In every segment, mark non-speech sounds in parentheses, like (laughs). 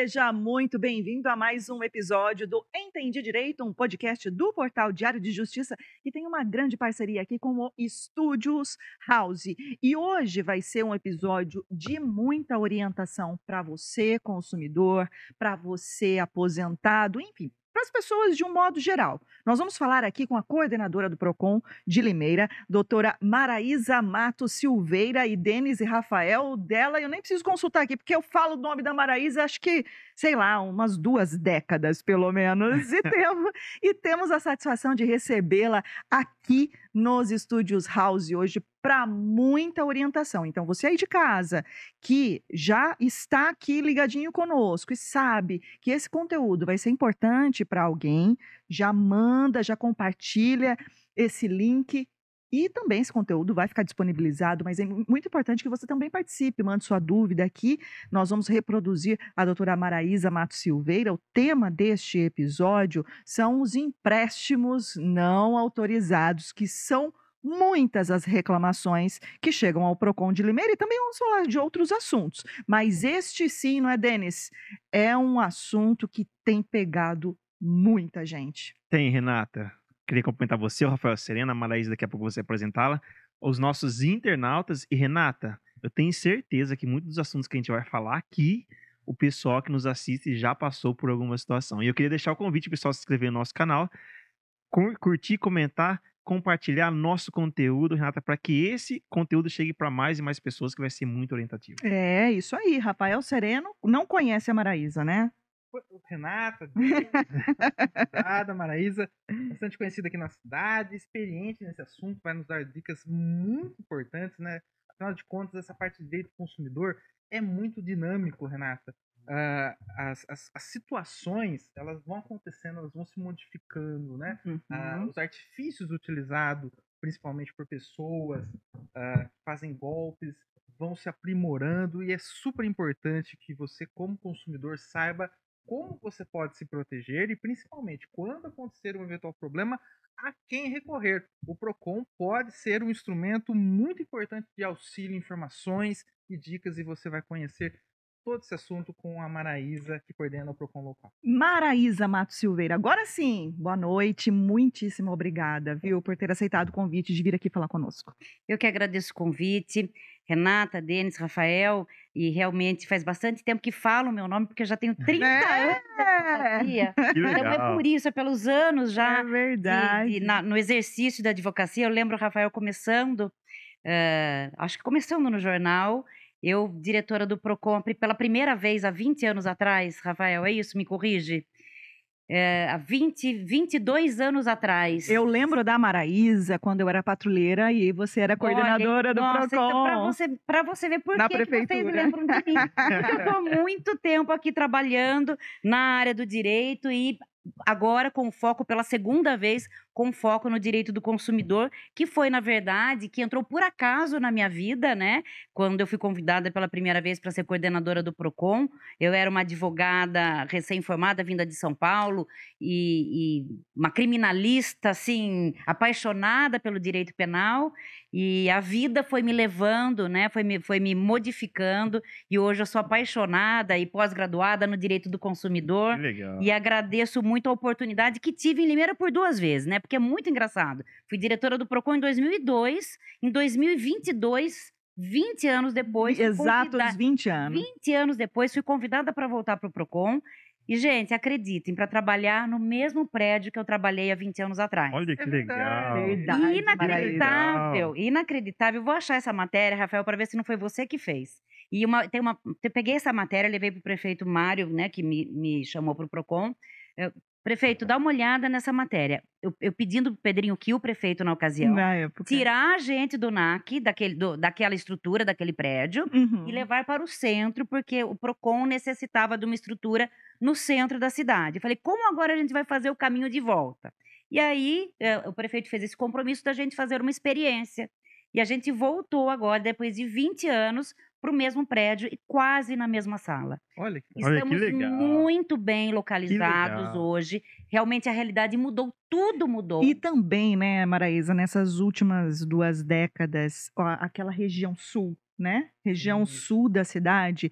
Seja muito bem-vindo a mais um episódio do Entendi Direito, um podcast do Portal Diário de Justiça que tem uma grande parceria aqui com o Estúdios House. E hoje vai ser um episódio de muita orientação para você, consumidor, para você, aposentado, enfim, para as pessoas de um modo geral. Nós vamos falar aqui com a coordenadora do PROCON de Limeira, doutora Maraísa Mato Silveira e Denis e Rafael dela. Eu nem preciso consultar aqui, porque eu falo o nome da Maraísa, acho que, sei lá, umas duas décadas, pelo menos. E (laughs) temos, e temos a satisfação de recebê-la aqui nos estúdios House hoje para muita orientação. Então, você aí de casa que já está aqui ligadinho conosco e sabe que esse conteúdo vai ser importante para alguém, já manda, já compartilha esse link e também esse conteúdo vai ficar disponibilizado, mas é muito importante que você também participe, mande sua dúvida aqui. Nós vamos reproduzir a doutora Maraísa Mato Silveira. O tema deste episódio são os empréstimos não autorizados, que são muitas as reclamações que chegam ao PROCON de Limeira e também vamos falar de outros assuntos. Mas este sim, não é, Denis? É um assunto que tem pegado muita gente. Tem, Renata queria cumprimentar você, o Rafael Serena, a Maraísa, daqui a pouco você apresentá-la, os nossos internautas. E Renata, eu tenho certeza que muitos dos assuntos que a gente vai falar aqui, o pessoal que nos assiste já passou por alguma situação. E eu queria deixar o convite pessoal se inscrever no nosso canal, curtir, comentar, compartilhar nosso conteúdo, Renata, para que esse conteúdo chegue para mais e mais pessoas, que vai ser muito orientativo. É, isso aí. Rafael Sereno não conhece a Maraísa, né? Renata, Dada, Maraísa, bastante conhecida aqui na cidade, experiente nesse assunto, vai nos dar dicas muito importantes, né? Afinal de contas, essa parte de direito do consumidor é muito dinâmico, Renata. Uh, as, as, as, situações elas vão acontecendo, elas vão se modificando, né? Uhum. Uh, os artifícios utilizados, principalmente por pessoas, uh, fazem golpes, vão se aprimorando e é super importante que você, como consumidor, saiba como você pode se proteger e, principalmente, quando acontecer um eventual problema, a quem recorrer. O PROCON pode ser um instrumento muito importante de auxílio, informações e dicas, e você vai conhecer todo esse assunto com a Maraísa, que coordena o PROCON local. Maraísa Mato Silveira, agora sim, boa noite, muitíssimo obrigada, viu, por ter aceitado o convite de vir aqui falar conosco. Eu que agradeço o convite, Renata, Denis, Rafael, e realmente faz bastante tempo que falo o meu nome, porque eu já tenho 30 é. anos de Então é por isso, é pelos anos já. É verdade. De, de, na, no exercício da advocacia, eu lembro o Rafael começando, uh, acho que começando no jornal, eu, diretora do Procon, pela primeira vez há 20 anos atrás, Rafael, é isso? Me corrige? É, há 20, 22 anos atrás. Eu lembro da Maraísa quando eu era patrulheira e você era coordenadora Olha, do nossa, Procon. Então, para você, pra você ver por que, que vocês lembram de mim. eu estou (laughs) muito tempo aqui trabalhando na área do direito e agora com foco pela segunda vez com foco no direito do consumidor, que foi na verdade que entrou por acaso na minha vida, né? Quando eu fui convidada pela primeira vez para ser coordenadora do Procon, eu era uma advogada recém-formada vinda de São Paulo e, e uma criminalista assim apaixonada pelo direito penal e a vida foi me levando, né? Foi me, foi me modificando e hoje eu sou apaixonada e pós-graduada no direito do consumidor. Legal. E agradeço muito a oportunidade que tive em Limeira por duas vezes, né? Porque é muito engraçado. Fui diretora do Procon em 2002, em 2022 20 anos depois. Exatos 20 anos. 20 anos depois, fui convidada para voltar para o PROCON e, gente, acreditem, para trabalhar no mesmo prédio que eu trabalhei há 20 anos atrás. Olha que legal. Verdade, inacreditável, inacreditável. Vou achar essa matéria, Rafael, para ver se não foi você que fez. E uma, tem uma, eu peguei essa matéria, levei para o prefeito Mário, né, que me, me chamou para o PROCON. Eu, Prefeito, dá uma olhada nessa matéria. Eu, eu pedindo pro Pedrinho que o prefeito na ocasião na época. tirar a gente do NAC, daquele, do, daquela estrutura, daquele prédio, uhum. e levar para o centro, porque o PROCON necessitava de uma estrutura no centro da cidade. Eu falei, como agora a gente vai fazer o caminho de volta? E aí é, o prefeito fez esse compromisso da gente fazer uma experiência. E a gente voltou agora, depois de 20 anos, para o mesmo prédio e quase na mesma sala. Olha, Estamos olha que legal. muito bem localizados hoje. Realmente a realidade mudou, tudo mudou. E também, né, Maraísa, nessas últimas duas décadas, ó, aquela região sul né? Região Isso. sul da cidade,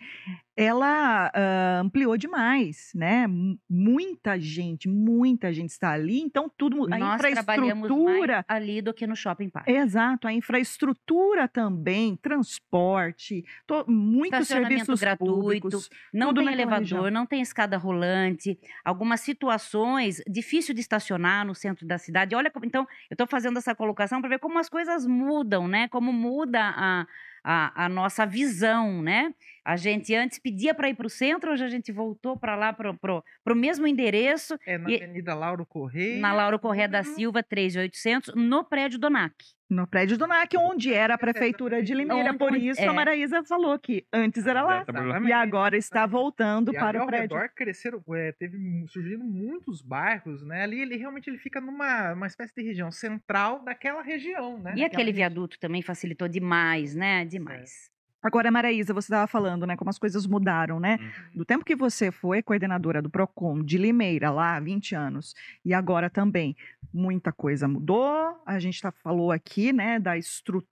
ela ah, ampliou demais, né? M- Muita gente, muita gente está ali, então tudo a Nós infraestrutura ali do que no shopping park. Exato, a infraestrutura também, transporte, to- muitos serviços gratuito, públicos. Não tem elevador, região. não tem escada rolante, algumas situações difícil de estacionar no centro da cidade. Olha, então eu estou fazendo essa colocação para ver como as coisas mudam, né? Como muda a, a, a nossa visão, né? A gente antes pedia para ir para o centro, hoje a gente voltou para lá para o mesmo endereço, É na E- Avenida Lauro Correia. na Lauro Corrêa da Uhum. Silva, 3800, no prédio do NAC. No prédio do NAC, onde era a prefeitura de Limeira. Onde- Por isso é. a Maraísa falou que antes era lá. E agora está voltando E ali para o ao prédio. redor cresceram, é, teve surgindo muitos bairros, né? Ali ele realmente ele fica numa uma espécie de região central daquela região, né? E Daquela aquele região. viaduto também facilitou demais, né? Demais. Agora, Maraísa, você estava falando, né, como as coisas mudaram, né? Uhum. Do tempo que você foi coordenadora do PROCON de Limeira, lá há 20 anos, e agora também, muita coisa mudou. A gente tá, falou aqui, né, da,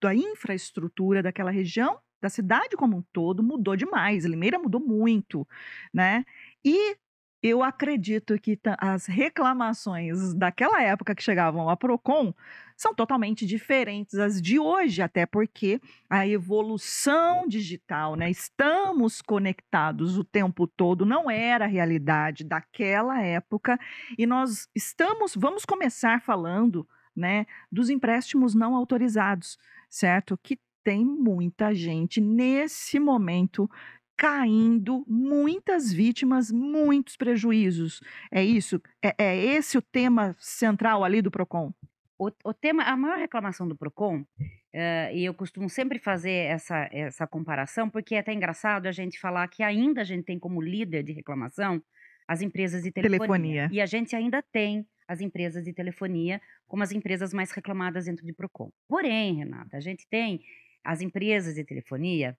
da infraestrutura daquela região, da cidade como um todo, mudou demais. Limeira mudou muito, né? E eu acredito que as reclamações daquela época que chegavam a PROCON são totalmente diferentes das de hoje, até porque a evolução digital, né? Estamos conectados o tempo todo, não era a realidade daquela época, e nós estamos, vamos começar falando, né, dos empréstimos não autorizados, certo? Que tem muita gente nesse momento caindo, muitas vítimas, muitos prejuízos. É isso? É, é esse o tema central ali do Procon? O, o tema, a maior reclamação do Procon, eh, e eu costumo sempre fazer essa, essa comparação, porque é até engraçado a gente falar que ainda a gente tem como líder de reclamação as empresas de telefonia. Telefonia. E a gente ainda tem as empresas de telefonia como as empresas mais reclamadas dentro de Procon. Porém, Renata, a gente tem as empresas de telefonia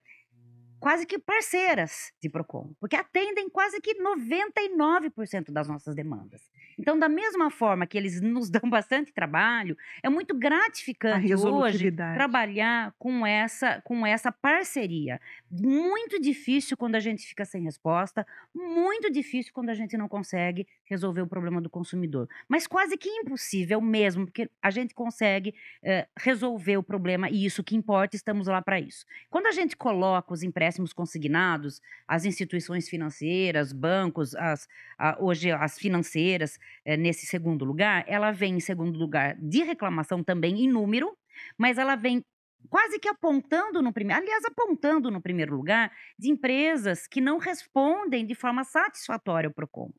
quase que parceiras de Procon, porque atendem quase que 99% das nossas demandas. Então, da mesma forma que eles (laughs) nos dão bastante trabalho, é muito gratificante hoje trabalhar com essa com essa parceria. Muito difícil quando a gente fica sem resposta, muito difícil quando a gente não consegue resolver o problema do consumidor. Mas quase que impossível mesmo, porque a gente consegue eh, resolver o problema e isso que importa, estamos lá para isso. Quando a gente coloca os empréstimos consignados, as instituições financeiras, bancos, as, a- hoje as financeiras, eh, nesse segundo lugar, ela vem em segundo lugar de reclamação também em número, mas ela vem quase que apontando no primeiro, aliás, apontando no primeiro lugar de empresas que não respondem de forma satisfatória ao Procon.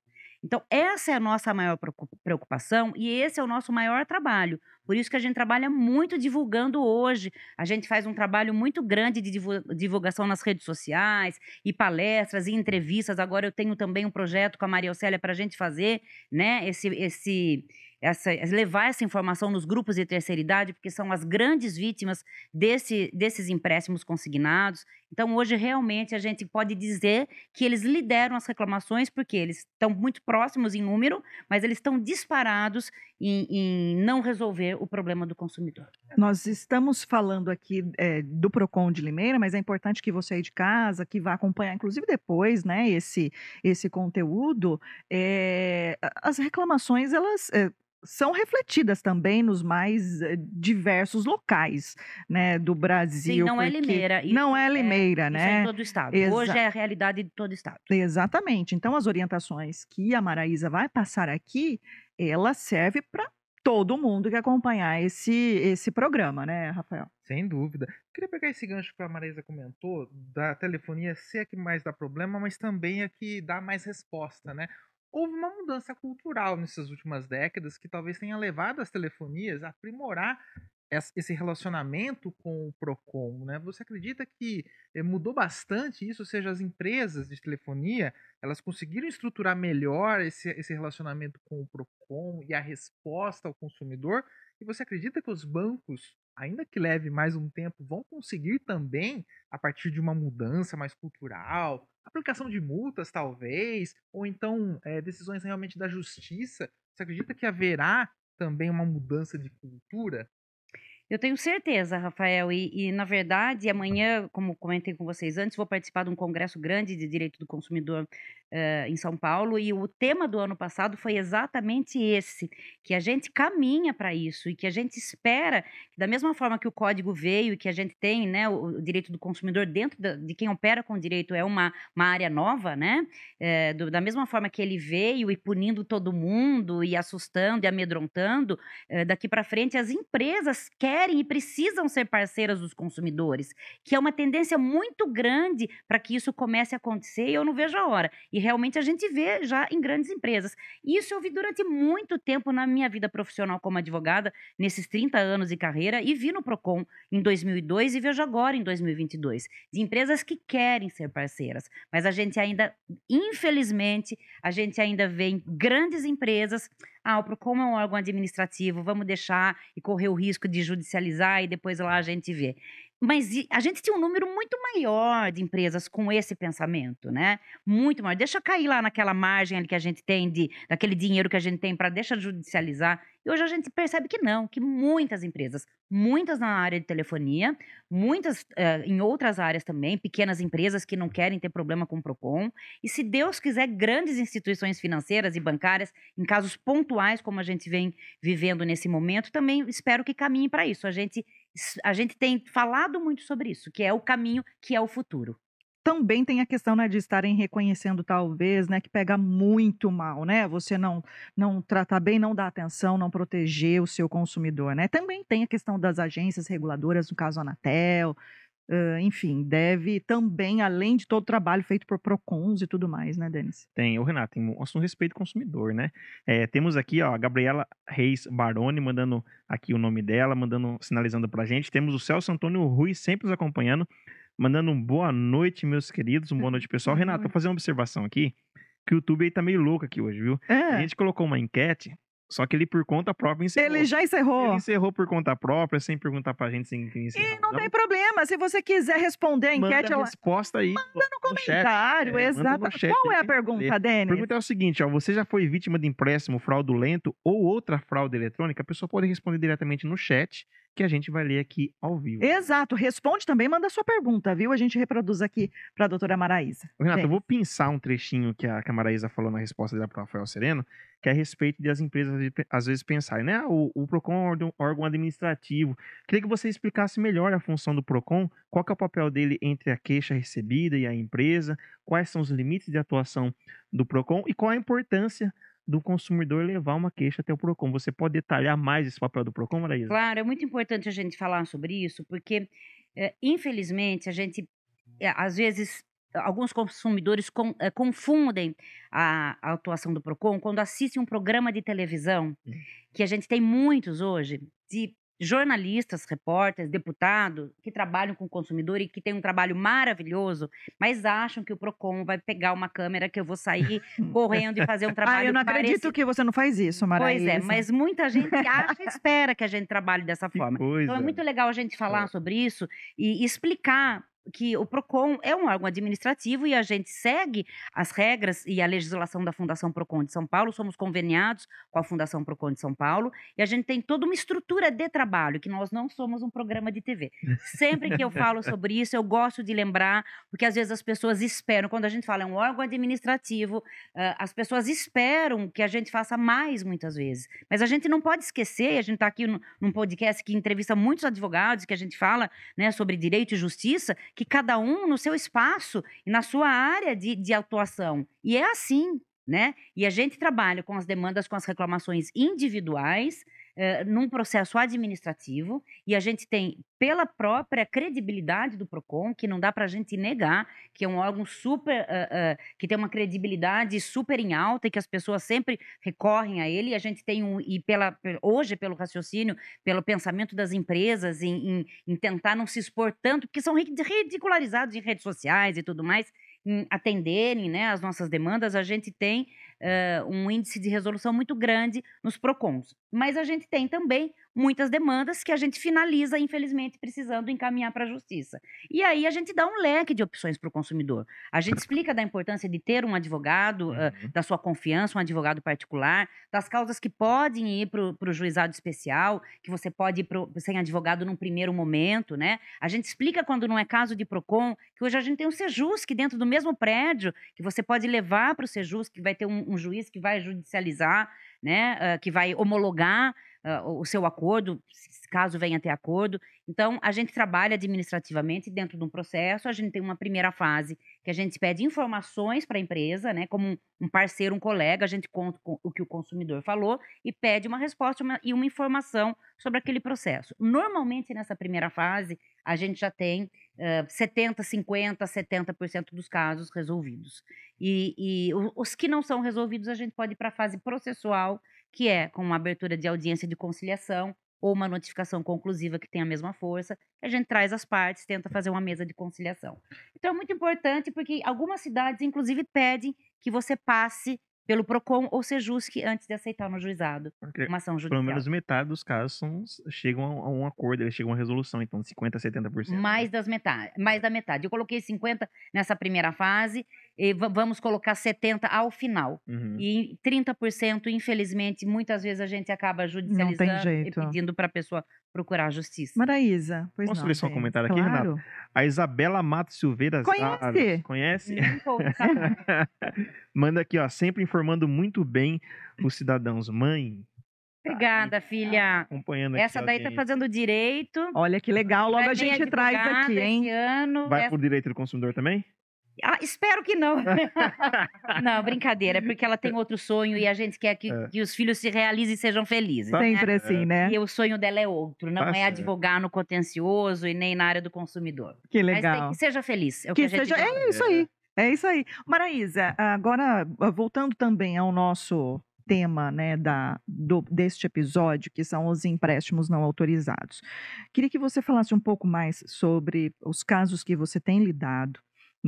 Então, essa é a nossa maior preocu- preocupação e esse é o nosso maior trabalho. Por isso que a gente trabalha muito divulgando hoje. A gente faz um trabalho muito grande de divu- divulgação nas redes sociais, e palestras, e entrevistas. Agora eu tenho também um projeto com a Maria Océlia para a gente fazer, né? Esse, esse, essa, levar essa informação nos grupos de terceira idade, porque são as grandes vítimas desse, desses empréstimos consignados. Então, hoje, realmente, a gente pode dizer que eles lideram as reclamações, porque eles estão muito próximos em número, mas eles estão disparados em, em não resolver o problema do consumidor. Nós estamos falando aqui é, do Procon de Limeira, mas é importante que você aí de casa, que vá acompanhar, inclusive depois, né, esse, esse conteúdo. é, as reclamações, elas é, são refletidas também nos mais é, diversos locais, né, do Brasil. Sim, não é Limeira. isso Não é Limeira, Isso né? é em todo o estado. Exa- Hoje é a realidade de todo o estado. Exatamente. Então, as orientações que a Maraísa vai passar aqui, ela serve para todo mundo que acompanhar esse, esse programa, né, Rafael? Sem dúvida. Queria pegar esse gancho que a Marisa comentou, da telefonia ser a que mais dá problema, mas também a que dá mais resposta, né? Houve uma mudança cultural nessas últimas décadas que talvez tenha levado as telefonias a aprimorar es- esse relacionamento com o Procon, né? Você acredita que eh, mudou bastante isso? Ou seja, as empresas de telefonia, elas conseguiram estruturar melhor esse, esse relacionamento com o Procon e a resposta ao consumidor? E você acredita que os bancos, ainda que leve mais um tempo, vão conseguir também, a partir de uma mudança mais cultural, aplicação de multas, talvez, ou então eh, decisões realmente da justiça? Você acredita que haverá também uma mudança de cultura? Eu tenho certeza, Rafael, e, e, na verdade, amanhã, como comentei com vocês antes, vou participar de um congresso grande de direito do consumidor uh, em São Paulo, e o tema do ano passado foi exatamente esse, que a gente caminha para isso e que a gente espera, da mesma forma que o código veio e que a gente tem né, o, direito do consumidor dentro da, de quem opera com direito é uma, uma área nova, né? É, do, da mesma forma que ele veio e punindo todo mundo e assustando e amedrontando, é, daqui para frente as empresas querem querem e precisam ser parceiras dos consumidores, que é uma tendência muito grande para que isso comece a acontecer e eu não vejo a hora. E realmente a gente vê já em grandes empresas. Isso eu vi durante muito tempo na minha vida profissional como advogada, nesses 30 anos de carreira, e vi no Procon em 2002 e vejo agora em 2022, de empresas que querem ser parceiras, mas a gente ainda, infelizmente, a gente ainda vê em grandes empresas ah, o PROCON é um órgão administrativo, vamos deixar e correr o risco de judicializar e depois lá a gente vê. Mas a gente tinha um número muito maior de empresas com esse pensamento, né? Muito maior. Deixa cair lá naquela margem ali que a gente tem de daquele dinheiro que a gente tem para deixa judicializar. E hoje a gente percebe que não, que muitas empresas, muitas na área de telefonia, muitas uh, em outras áreas também, pequenas empresas que não querem ter problema com o Procon, e se Deus quiser, grandes instituições financeiras e bancárias, em casos pontuais como a gente vem vivendo nesse momento, também espero que caminhem para isso. A gente a gente tem falado muito sobre isso, que é o caminho, que é o futuro. Também tem a questão né, de estarem reconhecendo, talvez, né, que pega muito mal, né? Você não, não tratar bem, não dar atenção, não proteger o seu consumidor, né? Também tem a questão das agências reguladoras, no caso a Anatel, Uh, enfim, deve também, além de todo o trabalho feito por PROCONs e tudo mais, né, Denis? Tem, o Renato, tem um assunto respeito ao consumidor, né? É, temos aqui, ó, a Gabriela Reis Baroni, mandando aqui o nome dela, mandando, sinalizando pra gente. Temos o Celso Antônio Rui sempre nos acompanhando, mandando um boa noite, meus queridos, um boa noite, pessoal. Renato, vou fazer uma observação aqui, que o YouTube aí tá meio louco aqui hoje, viu? É. A gente colocou uma enquete só que ele, por conta própria, encerrou. Ele já encerrou. Ele encerrou por conta própria, sem perguntar pra gente se encerrou. E não, não tem problema. Se você quiser responder a enquete... Manda a resposta aí. Manda no comentário, no é, exato. Qual é a pergunta, Denis? A pergunta é o seguinte, ó. Você já foi vítima de empréstimo fraudulento ou outra fraude eletrônica? A pessoa pode responder diretamente no chat que a gente vai ler aqui ao vivo. Exato. Responde também, manda sua pergunta, viu? A gente reproduz aqui para a doutora Maraísa. Renato, eu vou pensar um trechinho que a, que a Maraísa falou na resposta dela para o Rafael Sereno, que é a respeito de as empresas às vezes pensarem, né? Ah, o, o PROCON é um órgão administrativo. Queria que você explicasse melhor a função do PROCON, qual é o papel dele entre a queixa recebida e a empresa, quais são os limites de atuação do PROCON e qual a importância do consumidor levar uma queixa até o PROCON. Você pode detalhar mais esse papel do PROCON, Maraísa? Claro, é muito importante a gente falar sobre isso, porque, é, infelizmente, a gente, é, às vezes, alguns consumidores com, é, confundem a, a, atuação do PROCON quando assistem um programa de televisão, que a gente tem muitos hoje, de jornalistas, repórteres, deputados que trabalham com o consumidor e que têm um trabalho maravilhoso, mas acham que o Procon vai pegar uma câmera que eu vou sair correndo e fazer um trabalho. (laughs) Ah, eu não acredito que você não faz isso, Maraísa. Pois é, mas muita gente acha e espera que a gente trabalhe dessa (laughs) forma. Então é muito legal a gente falar é. sobre isso e explicar que o PROCON é um órgão administrativo e a gente segue as regras e a legislação da Fundação PROCON de São Paulo, somos conveniados com a Fundação PROCON de São Paulo e a gente tem toda uma estrutura de trabalho, que nós não somos um programa de TV. Sempre que eu falo sobre isso, eu gosto de lembrar, porque às vezes as pessoas esperam, quando a gente fala é um órgão administrativo, as pessoas esperam que a gente faça mais muitas vezes. Mas a gente não pode esquecer, a gente está aqui num podcast que entrevista muitos advogados, que a gente fala né, sobre direito e justiça, que cada um no seu espaço e na sua área de, de atuação. E é assim, né? E a gente trabalha com as demandas, com as reclamações individuais, eh, num processo administrativo, e a gente tem, pela própria credibilidade do PROCON, que não dá para a gente negar, que é um órgão super, uh, uh, que tem uma credibilidade super em alta e que as pessoas sempre recorrem a ele, e a gente tem um, e pela, hoje, pelo raciocínio, pelo pensamento das empresas em, em, em tentar não se expor tanto, porque são ridicularizados em redes sociais e tudo mais, atenderem né, as nossas demandas, a gente tem uh, um índice de resolução muito grande nos PROCONs. Mas a gente tem também muitas demandas que a gente finaliza, infelizmente, precisando encaminhar para a justiça. E aí a gente dá um leque de opções para o consumidor. A gente explica da importância de ter um advogado uh, da sua confiança, um advogado particular, das causas que podem ir para o juizado especial, que você pode ir pro, sem advogado num primeiro momento, né? A gente explica quando não é caso de PROCON, que hoje a gente tem um Sejus que dentro do mesmo prédio, que você pode levar para o Sejus, que vai ter um, um juiz que vai judicializar, né? Uh, que vai homologar uh, o seu acordo, caso venha a ter acordo. Então, a gente trabalha administrativamente dentro de um processo, a gente tem uma primeira fase que a gente pede informações para a empresa, né, como um, parceiro, um colega, a gente conta com o que o consumidor falou e pede uma resposta uma, e uma informação sobre aquele processo. Normalmente, nessa primeira fase, a gente já tem uh, 70, 50, 70% dos casos resolvidos. E, e os que não são resolvidos, a gente pode ir para a fase processual, que é com uma abertura de audiência de conciliação ou uma notificação conclusiva que tem a mesma força, a gente traz as partes, tenta fazer uma mesa de conciliação. Então é muito importante porque algumas cidades, inclusive, pedem que você passe pelo PROCON ou Sejusc antes de aceitar no juizado Porque uma ação judicial. Pelo menos metade dos casos são, chegam a um acordo, eles chegam a uma resolução, então 50% a 70%. Mais, das metade, mais da metade. Eu coloquei 50 nessa primeira fase e vamos colocar 70 ao final. Uhum. E 30%, infelizmente, muitas vezes a gente acaba judicializando e pedindo para a pessoa procurar a justiça. Maraísa, pois Posso não. ler só um comentário aqui, claro. A Isabela Mato Silveira. Conhece? Aros, conhece? Falar. (laughs) Manda aqui, ó, sempre informando muito bem os cidadãos. Mãe, Obrigada, filha. acompanhando aqui. Essa daí tá fazendo direito. Olha que legal, logo Vai a gente traz aqui, hein? Esse ano. Vai Essa- pro direito do consumidor também? Ah, espero que não. (laughs) não, brincadeira, é porque ela tem outro sonho e a gente quer que, É. que os filhos se realizem e sejam felizes. né? Sempre assim, né? E o sonho dela é outro, não Tá é advogar no contencioso e nem na área do consumidor. Que Mas legal. que seja feliz. É que, seja. É isso aí. É isso aí. Maraísa, agora ah, voltando também ao nosso tema né, da, do- deste episódio, que são os empréstimos não autorizados. Queria que você falasse um pouco mais sobre os casos que você tem lidado,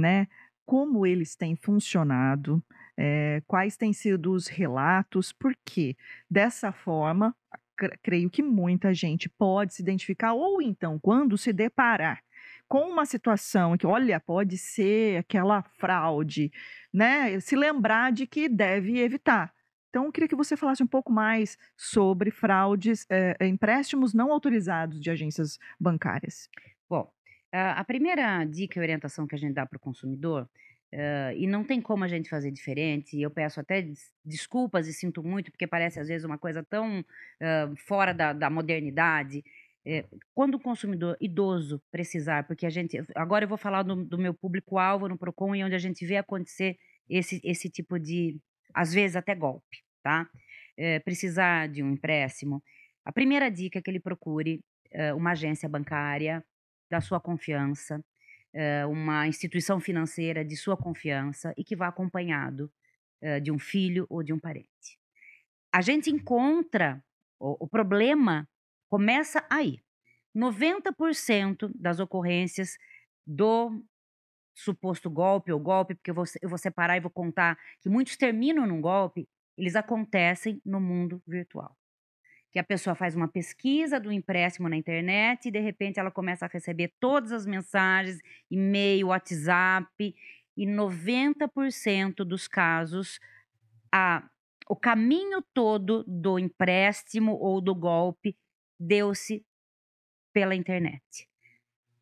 né? Como eles têm funcionado, eh, quais têm sido os relatos, porque dessa forma, cre- creio que muita gente pode se identificar, ou então, quando se deparar com uma situação que, olha, pode ser aquela fraude, né? Se lembrar de que deve evitar. Então, eu queria que você falasse um pouco mais sobre fraudes, eh, empréstimos não autorizados de agências bancárias. Bom, a primeira dica e orientação que a gente dá para o consumidor, eh, e não tem como a gente fazer diferente, eu peço até des- desculpas e sinto muito, porque parece às vezes uma coisa tão ah, fora da, da modernidade. eh, quando o consumidor idoso precisar, porque a gente. Agora eu vou falar do, do meu público-alvo no PROCON, e onde a gente vê acontecer esse, esse tipo de, às vezes até golpe, tá? Eh, precisar de um empréstimo. A primeira dica é que ele procure uma agência bancária da sua confiança, eh, uma instituição financeira de sua confiança e que vá acompanhado eh, de um filho ou de um parente. A gente encontra o, problema começa aí. 90% das ocorrências do suposto golpe ou golpe, porque eu vou, eu vou separar e vou contar que muitos terminam num golpe, eles acontecem no mundo virtual que a pessoa faz uma pesquisa do empréstimo na internet e de repente ela começa a receber todas as mensagens, e-mail, WhatsApp, e 90% dos casos a, o caminho todo do empréstimo ou do golpe deu-se pela internet,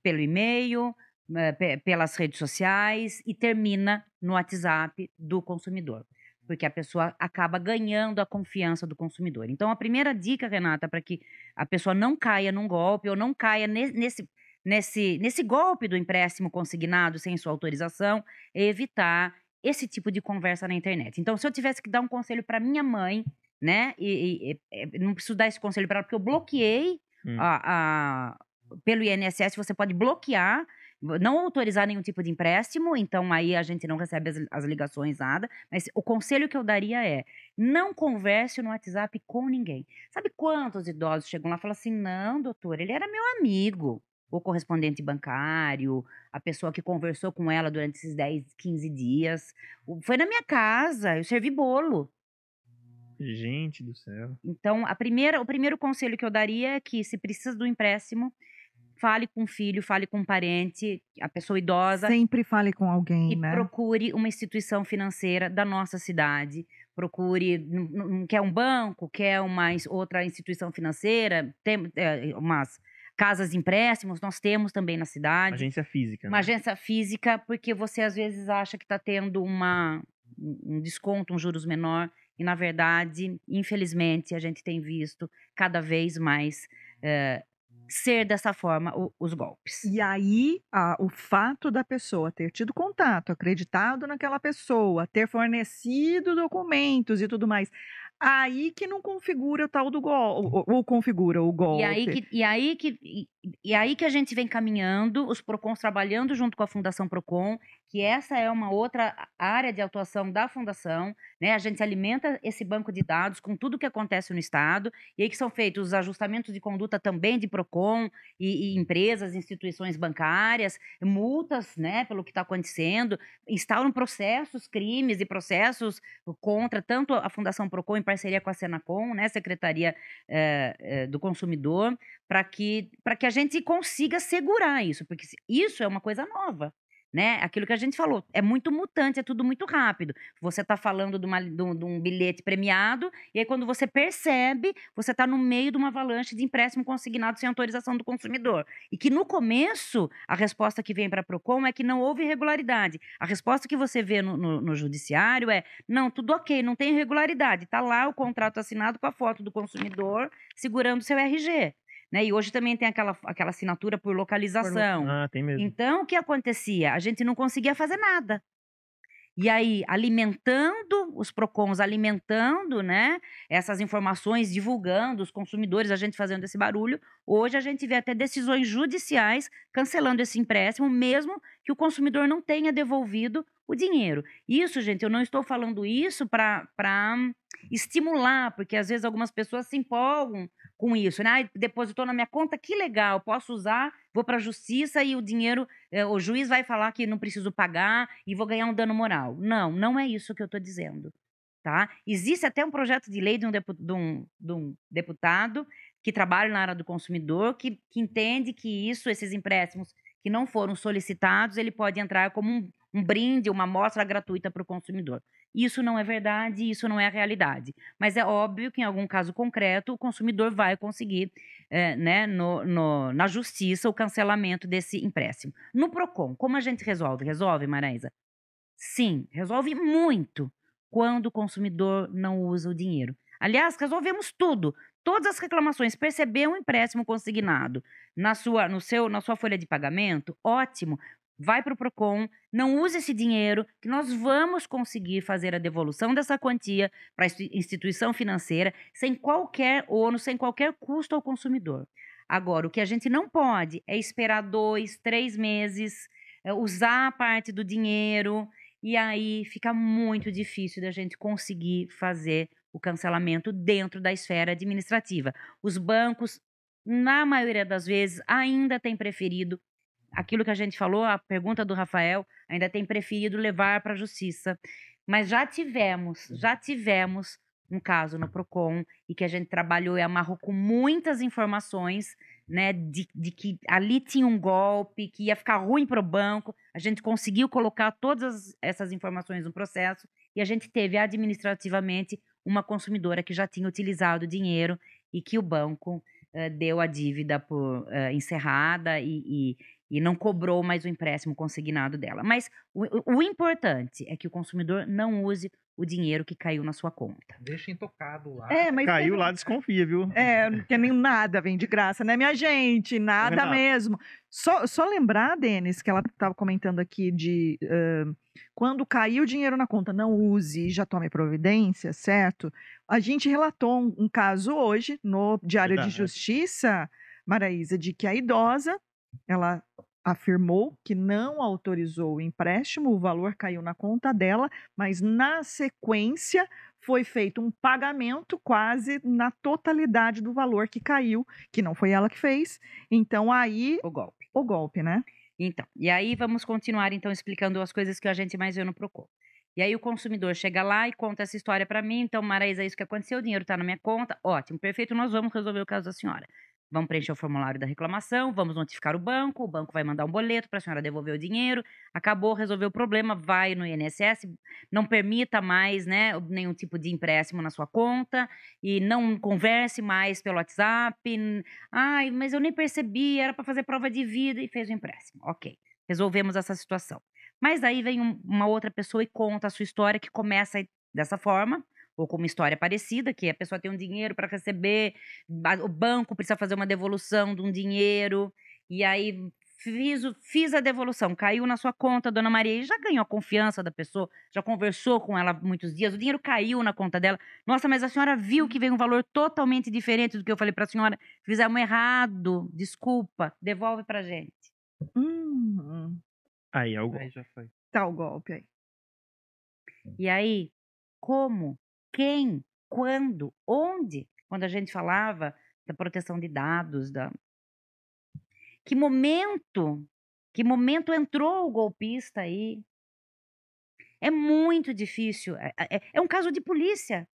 pelo e-mail, eh, pe- pelas redes sociais e termina no WhatsApp do consumidor porque a pessoa acaba ganhando a confiança do consumidor. Então, a primeira dica, Renata, para que a pessoa não caia num golpe ou não caia ne- nesse, nesse, nesse golpe do empréstimo consignado sem sua autorização, é evitar esse tipo de conversa na internet. Então, se eu tivesse que dar um conselho para minha mãe, né, e, e- e- não preciso dar esse conselho para ela, porque eu bloqueei Hum. a- a- pelo INSS, você pode bloquear não autorizar nenhum tipo de empréstimo, então aí a gente não recebe as, as ligações, nada. Mas o conselho que eu daria é: não converse no WhatsApp com ninguém. Sabe quantos idosos chegam lá e falam assim: não, doutor, ele era meu amigo. O correspondente bancário, a pessoa que conversou com ela durante esses 10, 15 dias. Foi na minha casa, eu servi bolo. Gente do céu. Então, a primeira, o primeiro conselho que eu daria é que, se precisa do empréstimo, fale com o filho, fale com um parente, a pessoa idosa, Sempre fale com alguém, e né? procure uma instituição financeira da nossa cidade. Procure, quer um banco, quer uma outra instituição financeira, tem é, umas casas de empréstimos, nós temos também na cidade. Agência física. Uma né? agência física, porque você às vezes acha que está tendo uma, um desconto, um juros menor, e na verdade, infelizmente, a gente tem visto cada vez mais eh, ser dessa forma o- os golpes. E aí, a- o fato da pessoa ter tido contato, acreditado naquela pessoa, ter fornecido documentos e tudo mais, aí que não configura o tal do golpe, ou, ou configura o golpe. E aí, que, e, aí que, e, aí que a gente vem caminhando, os PROCONs trabalhando junto com a Fundação PROCON, que essa é uma outra área de atuação da Fundação, né? A gente alimenta esse banco de dados com tudo que acontece no Estado, e aí que são feitos os ajustamentos de conduta também de PROCON e, e empresas, instituições bancárias, multas, né, pelo que está acontecendo, instauram processos, crimes e processos contra tanto a Fundação PROCON em parceria com a Senacom, né, Secretaria eh, eh, do Consumidor, para que, que a gente consiga segurar isso, porque isso é uma coisa nova. Né? Aquilo que a gente falou, é muito mutante, é tudo muito rápido. Você está falando de, uma- de um, de um bilhete premiado, e aí quando você percebe, você está no meio de uma avalanche de empréstimo consignado sem autorização do consumidor. E que no começo, a resposta que vem para a PROCON é que não houve irregularidade. A resposta que você vê no, no- no judiciário é: não, tudo ok, não tem irregularidade. Está lá o contrato assinado com a foto do consumidor segurando seu RG. Né? E hoje também tem aquela, aquela assinatura por localização. Ah, tem mesmo. Então, o que acontecia? A gente não conseguia fazer nada. E aí, alimentando os PROCONs, alimentando né, essas informações, divulgando os consumidores, a gente fazendo esse barulho, hoje a gente vê até decisões judiciais cancelando esse empréstimo, mesmo que o consumidor não tenha devolvido o dinheiro. Isso, gente, eu não estou falando isso para estimular, porque às vezes algumas pessoas se empolgam com isso, né? Ai, depositou na minha conta, que legal, posso usar, vou para a justiça e o dinheiro, eh, o juiz vai falar que não preciso pagar e vou ganhar um dano moral. Não, não é isso que eu estou dizendo, tá? Existe até um projeto de lei de um, depu- de um- de um deputado que trabalha na área do consumidor que, que entende que isso, esses empréstimos que não foram solicitados, ele pode entrar como um, um brinde, uma amostra gratuita para o consumidor. Isso não é verdade, isso não é a realidade. Mas é óbvio que em algum caso concreto o consumidor vai conseguir, eh, né, no- no- na justiça, o cancelamento desse empréstimo. No PROCON, como a gente resolve? Resolve, Maraísa? Sim, resolve muito quando o consumidor não usa o dinheiro. Aliás, resolvemos tudo. Todas as reclamações, perceber um empréstimo consignado na sua, no seu, na sua folha de pagamento, ótimo. Vai para o PROCON, não use esse dinheiro, que nós vamos conseguir fazer a devolução dessa quantia para a instituição financeira sem qualquer ônus, sem qualquer custo ao consumidor. Agora, o que a gente não pode é esperar dois, três meses, é, usar a parte do dinheiro, e aí fica muito difícil da gente conseguir fazer o cancelamento dentro da esfera administrativa. Os bancos, na maioria das vezes, ainda têm preferido aquilo que a gente falou, a pergunta do Rafael, ainda tem preferido levar para a justiça. Mas já tivemos, já tivemos um caso no Procon e que a gente trabalhou e amarrou com muitas informações, né, de, de que ali tinha um golpe, que ia ficar ruim para o banco. A gente conseguiu colocar todas essas informações no processo e a gente teve administrativamente uma consumidora que já tinha utilizado o dinheiro e que o banco eh, deu a dívida por eh, encerrada e, e, e não cobrou mais o empréstimo consignado dela. Mas o, o- importante é que o consumidor não use o dinheiro que caiu na sua conta. Deixa intocado lá. É, mas Caiu teve- lá, desconfia, viu? É, porque nem nada vem de graça, né, minha gente? Nada Renato. mesmo. Só, só lembrar, Denis, que ela estava comentando aqui de ãh, quando caiu o dinheiro na conta, não use e já tome providência, certo? A gente relatou um, um caso hoje no Diário de Verdade. Justiça, Maraísa, de que a idosa, ela afirmou que não autorizou o empréstimo, o valor caiu na conta dela, mas na sequência foi feito um pagamento quase na totalidade do valor que caiu, que não foi ela que fez. Então aí O golpe. o golpe, né? Então, e aí vamos continuar então explicando as coisas que a gente mais vê no Procon. E aí o consumidor chega lá e conta essa história para mim. Então, Maraísa, é isso que aconteceu, o dinheiro está na minha conta. Ótimo, perfeito, nós vamos resolver o caso da senhora. Vamos preencher o formulário da reclamação, vamos notificar o banco, o banco vai mandar um boleto para a senhora devolver o dinheiro. Acabou, resolveu o problema, vai no INSS, não permita mais, né, nenhum tipo de empréstimo na sua conta e não converse mais pelo WhatsApp. Ai, mas eu nem percebi, era para fazer prova de vida e fez o empréstimo. OK. Resolvemos essa situação. Mas aí vem um, uma outra pessoa e conta a sua história que começa dessa forma ou com uma história parecida, que a pessoa tem um dinheiro para receber, o banco precisa fazer uma devolução de um dinheiro, e aí fiz, fiz a devolução, caiu na sua conta, dona Maria, e já ganhou a confiança da pessoa, já conversou com ela muitos dias, o dinheiro caiu na conta dela. Nossa, mas a senhora viu que veio um valor totalmente diferente do que eu falei para a senhora. Fizemos errado, desculpa, devolve para gente. Hum, Aí é o Aí já foi. tá o golpe aí. E aí, como quem, quando, onde, quando a gente falava da proteção de dados, da que momento, que momento entrou o golpista aí? É muito difícil. É, é, é um caso de polícia.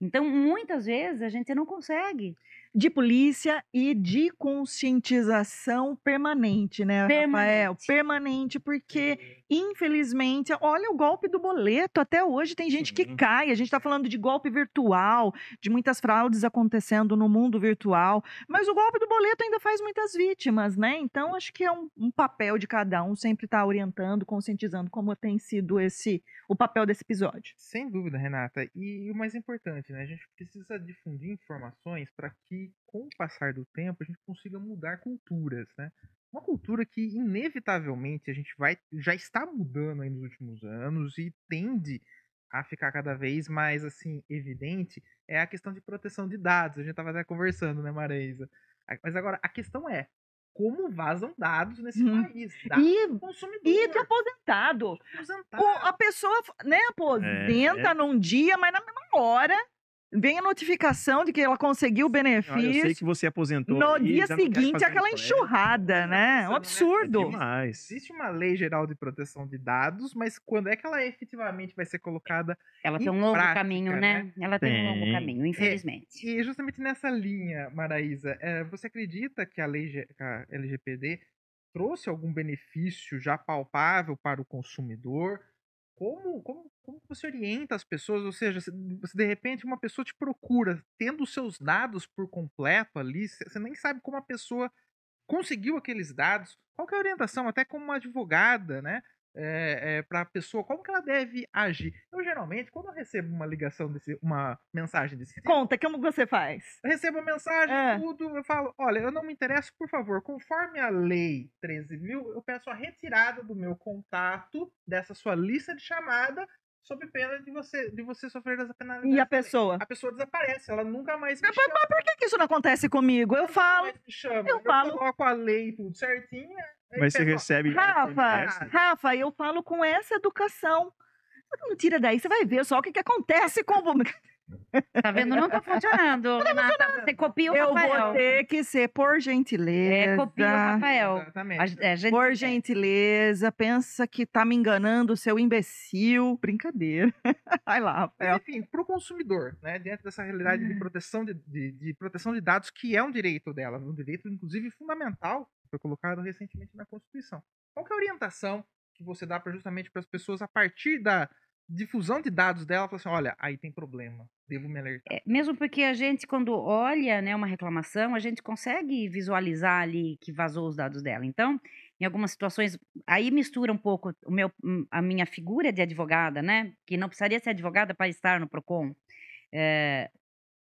Então, muitas vezes a gente não consegue. De polícia e de conscientização permanente, né, Rafael? Permanente. Permanente, porque, infelizmente, olha o golpe do boleto. Até hoje tem gente que cai. A gente está falando de golpe virtual, de muitas fraudes acontecendo no mundo virtual. Mas o golpe do boleto ainda faz muitas vítimas, né? Então, acho que é um, um papel de cada um sempre estar orientando, conscientizando, como tem sido esse o papel desse episódio. Sem dúvida, Renata. E o mais importante, né? A gente precisa difundir informações para que, com o passar do tempo, a gente consiga mudar culturas, né? Uma cultura que, inevitavelmente, a gente vai já está mudando aí nos últimos anos e tende a ficar cada vez mais, assim, evidente, é a questão de proteção de dados. A gente estava até conversando, né, Mareisa? Mas agora, a questão é, como vazam dados nesse Hum. país? Dados E- do consumidor. E de aposentado. aposentado. O- a pessoa né, aposenta num dia, mas na mesma hora vem a notificação de que ela conseguiu o Olha, eu sei benefício. que você aposentou. No aí, dia seguinte, aquela enxurrada, né? É um Nossa, absurdo. é Demais. Existe uma lei geral de proteção de dados, mas quando é que ela efetivamente vai ser colocada? Ela Em tem um longo prática, caminho, né? Ela tem, um longo Tem. caminho, infelizmente. E justamente nessa linha, Maraísa, eh, você acredita que a lei a LGPD trouxe algum benefício já palpável para o consumidor? Como, como, como você orienta as pessoas? Ou seja, se, se de repente uma pessoa te procura tendo os seus dados por completo ali, você nem sabe como a pessoa conseguiu aqueles dados. Qual é a orientação, até como uma advogada, né? Para a pessoa, como que ela deve agir? Eu geralmente, quando eu recebo uma ligação desse, uma mensagem desse tipo, Conta, como você faz? eu recebo a mensagem, É. tudo, eu falo, olha, eu não me interesso, por favor, conforme a lei 13 mil, eu peço a retirada do meu contato dessa sua lista de chamada, sob pena de você, de você sofrer essa penalidade. E a pessoa? A pessoa desaparece, ela nunca mais me Mas, chama. Por que, que isso não acontece comigo? Eu falo, chama. eu falo. coloco a lei tudo certinho. Mas você recebe. Rafa? Rafa, eu falo com essa educação. Não tira daí, você vai ver só o que, que acontece com o. (laughs) Tá vendo? Não tá funcionando, Renata. Você copia o Eu Rafael. vou ter que ser, por gentileza. É, copia o Rafael. Exatamente. A, a gente, Por é, gentileza, pensa que tá me enganando, seu imbecil. Brincadeira. (laughs) Vai lá, Mas, Rafael. enfim, para o consumidor, né, diante dessa realidade Hum. de proteção de, de- de proteção de dados, que é um direito dela, um direito, inclusive, fundamental, foi colocado recentemente na Constituição. Qual que é a orientação que você dá pra, justamente para as pessoas, a partir da difusão de dados dela, falar assim, olha, aí tem problema, devo me alertar. é, mesmo porque a gente, quando olha né, uma reclamação, a gente consegue visualizar ali que vazou os dados dela. Então, em algumas situações, aí mistura um pouco o meu, hum, a minha figura de advogada, né? Que não precisaria ser advogada para estar no PROCON. É,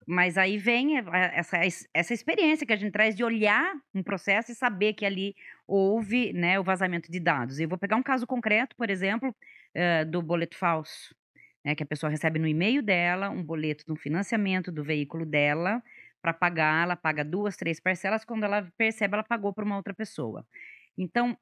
mas aí vem a- a- essa, essa experiência que a gente traz de olhar um processo e saber que ali houve né, o vazamento de dados. Eu vou pegar um caso concreto, por exemplo, eh, do boleto falso, né, que a pessoa recebe no e-mail dela um boleto de um financiamento do veículo dela para pagar, ela paga duas, três parcelas, quando ela percebe, ela pagou para uma outra pessoa. Então,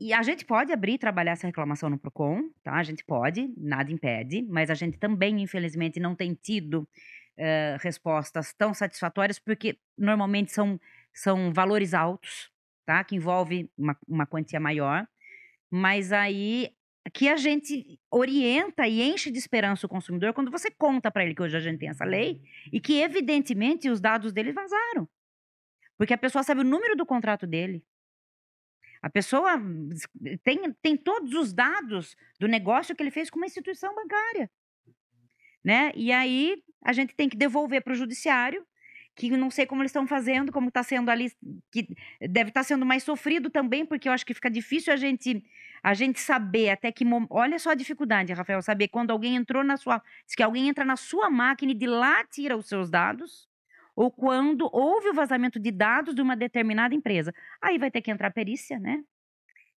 e a gente pode abrir e trabalhar essa reclamação no PROCON, tá? A gente pode, nada impede, mas a gente também, infelizmente, não tem tido eh, respostas tão satisfatórias, porque normalmente são, são valores altos, tá? Que envolve uma, uma quantia maior. Mas aí que a gente orienta e enche de esperança o consumidor quando você conta para ele que hoje a gente tem essa lei e que, evidentemente, os dados dele vazaram. Porque a pessoa sabe o número do contrato dele. A pessoa tem, tem todos os dados do negócio que ele fez com uma instituição bancária. Né? E aí a gente tem que devolver para o judiciário, que não sei como eles estão fazendo, como está sendo ali, que deve estar tá sendo mais sofrido também, porque eu acho que fica difícil a gente a gente saber até que olha só a dificuldade, Rafael, saber quando alguém entrou na sua, se que alguém entra na sua máquina e de lá tira os seus dados, ou quando houve o vazamento de dados de uma determinada empresa. Aí vai ter que entrar perícia, né?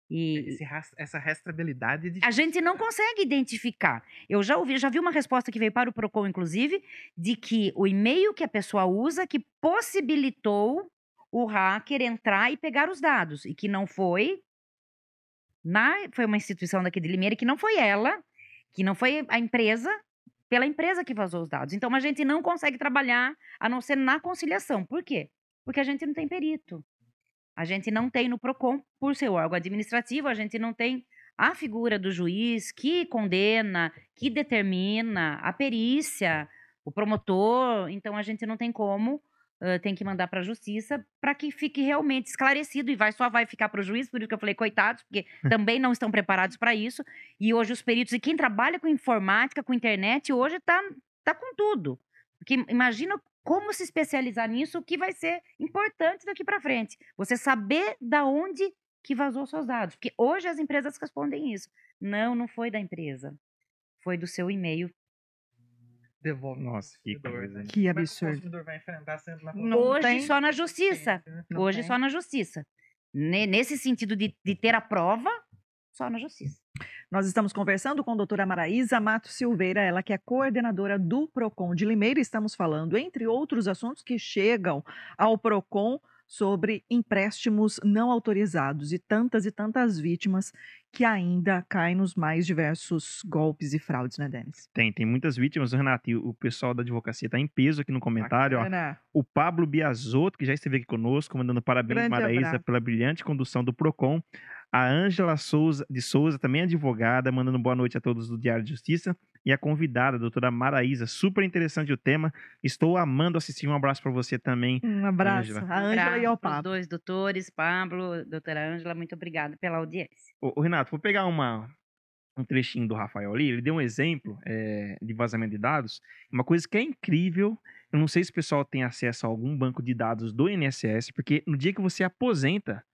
E Esse, essa rastreabilidade de... a gente não consegue identificar. Eu já ouvi, já vi uma resposta que veio para o Procon, inclusive, de que o e-mail que a pessoa usa que possibilitou o hacker entrar e pegar os dados e que não foi na, foi uma instituição daqui de Limeira que não foi ela, que não foi a empresa, pela empresa que vazou os dados. Então a gente não consegue trabalhar a não ser na conciliação. Por quê? Porque a gente não tem perito. A gente não tem no PROCON, por ser órgão administrativo, a gente não tem a figura do juiz que condena, que determina, a perícia, o promotor. Então a gente não tem como Uh, tem que mandar para a justiça para que fique realmente esclarecido e vai só vai ficar para o juiz, por isso que eu falei coitados, porque também não estão preparados para isso. E hoje os peritos e quem trabalha com informática, com internet, hoje está tá com tudo. Porque imagina como se especializar nisso, o que vai ser importante daqui para frente. Você saber da onde que vazou seus dados, porque hoje as empresas respondem isso. Não, não foi da empresa. Foi do seu e-mail devolve. Nossa, que coisa. Que Como é absurdo. o consumidor vai enfrentar sendo na Não Hoje tem- só na justiça. Não Hoje tem. só na justiça. Ne- Nesse sentido de, de ter a prova, só na justiça. Nós estamos conversando com a doutora Maraísa Mato Silveira, ela que é coordenadora do PROCON de Limeira. Estamos falando, entre outros assuntos que chegam ao PROCON, sobre empréstimos não autorizados e tantas e tantas vítimas que ainda caem nos mais diversos golpes e fraudes, né, Denis? Tem, tem muitas vítimas, Renato, e o pessoal da advocacia está em peso aqui no comentário, ó. O Pablo Biasotto, que já esteve aqui conosco, mandando parabéns, Grande Maraísa, abraço. pela brilhante condução do PROCON. A Ângela Souza, de Souza, também advogada, mandando boa noite a todos do Diário de Justiça. E a convidada, a doutora Maraísa, super interessante o tema. Estou amando assistir. Um abraço para você também. um abraço. Ângela. A Ângela e ao Pablo. dois doutores, Pablo, doutora Ângela, muito obrigada pela audiência. Ô, Renato, vou pegar uma, um trechinho do Rafael ali. Ele deu um exemplo é, de vazamento de dados. Uma coisa que é incrível. Eu não sei se o pessoal tem acesso a algum banco de dados do INSS, porque no dia que você aposenta,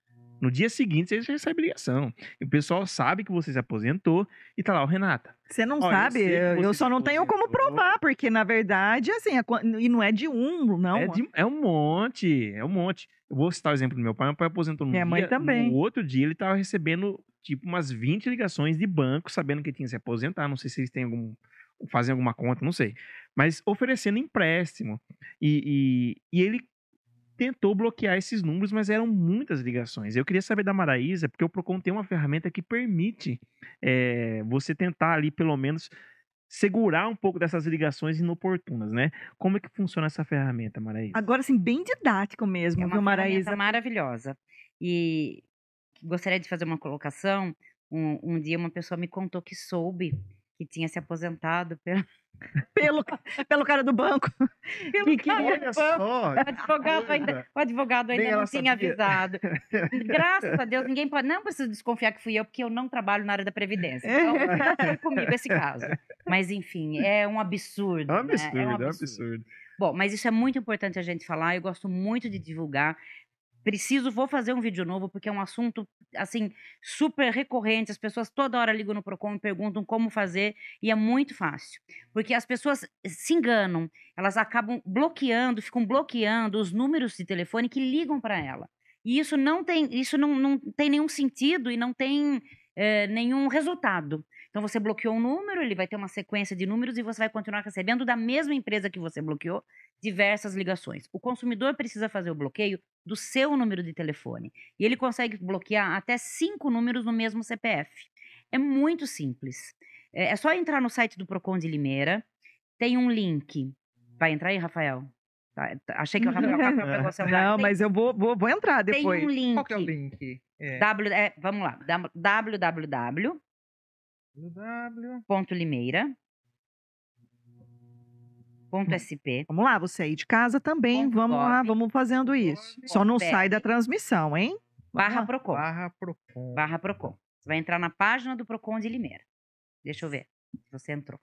no dia seguinte você recebe ligação. E o pessoal sabe que você se aposentou e tá lá, o Renata. Você não Olha, sabe, eu, eu só não tenho como provar, porque na verdade, assim, é e não é de um, não. É, de- é um monte, é um monte. Eu vou citar o exemplo do meu pai. Meu pai aposentou no Minha dia, mãe também. No outro dia ele tava recebendo, tipo, umas 20 ligações de banco, sabendo que tinha que se aposentar. Não sei se eles têm algum... Fazem alguma conta, não sei. Mas oferecendo empréstimo. E, e, e ele tentou bloquear esses números, mas eram muitas ligações. Eu queria saber da Maraísa, porque o Procon tem uma ferramenta que permite eh, você tentar ali, pelo menos, segurar um pouco dessas ligações inoportunas, né? Como é que funciona essa ferramenta, Maraísa? Agora, assim, bem didático mesmo, É viu, uma Maraísa? ferramenta maravilhosa. E gostaria de fazer uma colocação. Um, um dia uma pessoa me contou que soube que tinha se aposentado pelo, Pelo, pelo cara do banco. (laughs) pelo Que cara do banco. só! O advogado ainda, o advogado ainda não tinha sabia. avisado. Graças a Deus, ninguém pode. Não preciso desconfiar que fui eu, porque eu não trabalho na área da Previdência. Então, não foi comigo esse caso. Mas, enfim, é um absurdo. É um né? absurdo, é um absurdo. Bom, mas isso é muito importante a gente falar. Eu gosto muito de divulgar. Preciso, vou fazer um vídeo novo, porque é um assunto, assim, super recorrente. As pessoas toda hora ligam no Procon e perguntam como fazer, e é muito fácil. Porque as pessoas se enganam, elas acabam bloqueando, ficam bloqueando os números de telefone que ligam para ela. E isso não tem, isso não, não tem nenhum sentido e não tem eh, nenhum resultado. Então você bloqueou um número, ele vai ter uma sequência de números e você vai continuar recebendo da mesma empresa que você bloqueou diversas ligações. O consumidor precisa fazer o bloqueio do seu número de telefone. E ele consegue bloquear até cinco números no mesmo CPF. É muito simples. É é só entrar no site do Procon de Limeira. Tem um link. Vai entrar aí, Rafael? Tá, tá, achei que o Rafael, (laughs) pegou o celular. Não, Tem- mas eu vou, vou, vou entrar tem depois. um link. Qual que é o link? É, W, é, vamos lá. www. Ponto Limeira, ponto SP, Vamos lá, você aí de casa também, Ponto vamos lá, vamos fazendo isso. ponto Só não sai da transmissão, hein? Barra lá. Procon. Barra Procon. Barra Procon. Você vai entrar na página do Procon de Limeira. Deixa eu ver se você entrou.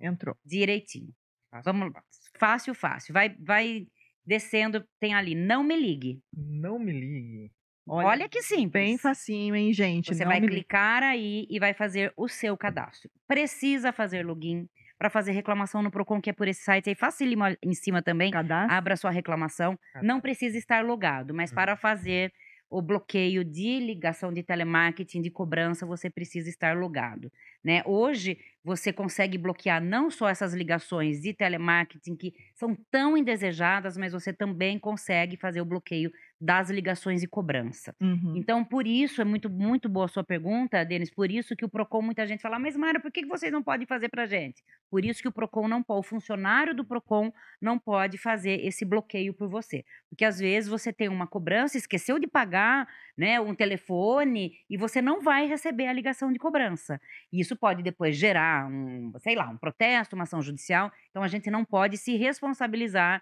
Entrou. Direitinho. Fácil, Vamos fácil. Fácil, fácil. Vai, vai descendo, tem ali, não me ligue. Não me ligue. Olha, que simples. Bem facinho, hein, gente? Você Não vai me- clicar aí e vai fazer o seu cadastro. Precisa fazer login para fazer reclamação no Procon, que é por esse site aí, facílimo em cima também. Cadastro. Abra sua reclamação. Não precisa estar logado, mas para fazer o bloqueio de ligação de telemarketing, de cobrança, você precisa estar logado. Né? Hoje, você consegue bloquear não só essas ligações de telemarketing que são tão indesejadas, mas você também consegue fazer o bloqueio das ligações de cobrança. Uhum. Então, por isso, é muito, muito boa a sua pergunta, Denis. Por isso que o PROCON, muita gente fala, mas Mara, por que vocês não podem fazer pra gente? Por isso que o PROCON não pode, o funcionário do PROCON não pode fazer esse bloqueio por você. Porque às vezes você tem uma cobrança, esqueceu de pagar né, um telefone e você não vai receber a ligação de cobrança. E isso pode depois gerar um, sei lá, um protesto, uma ação judicial. Então a gente não pode se responsabilizar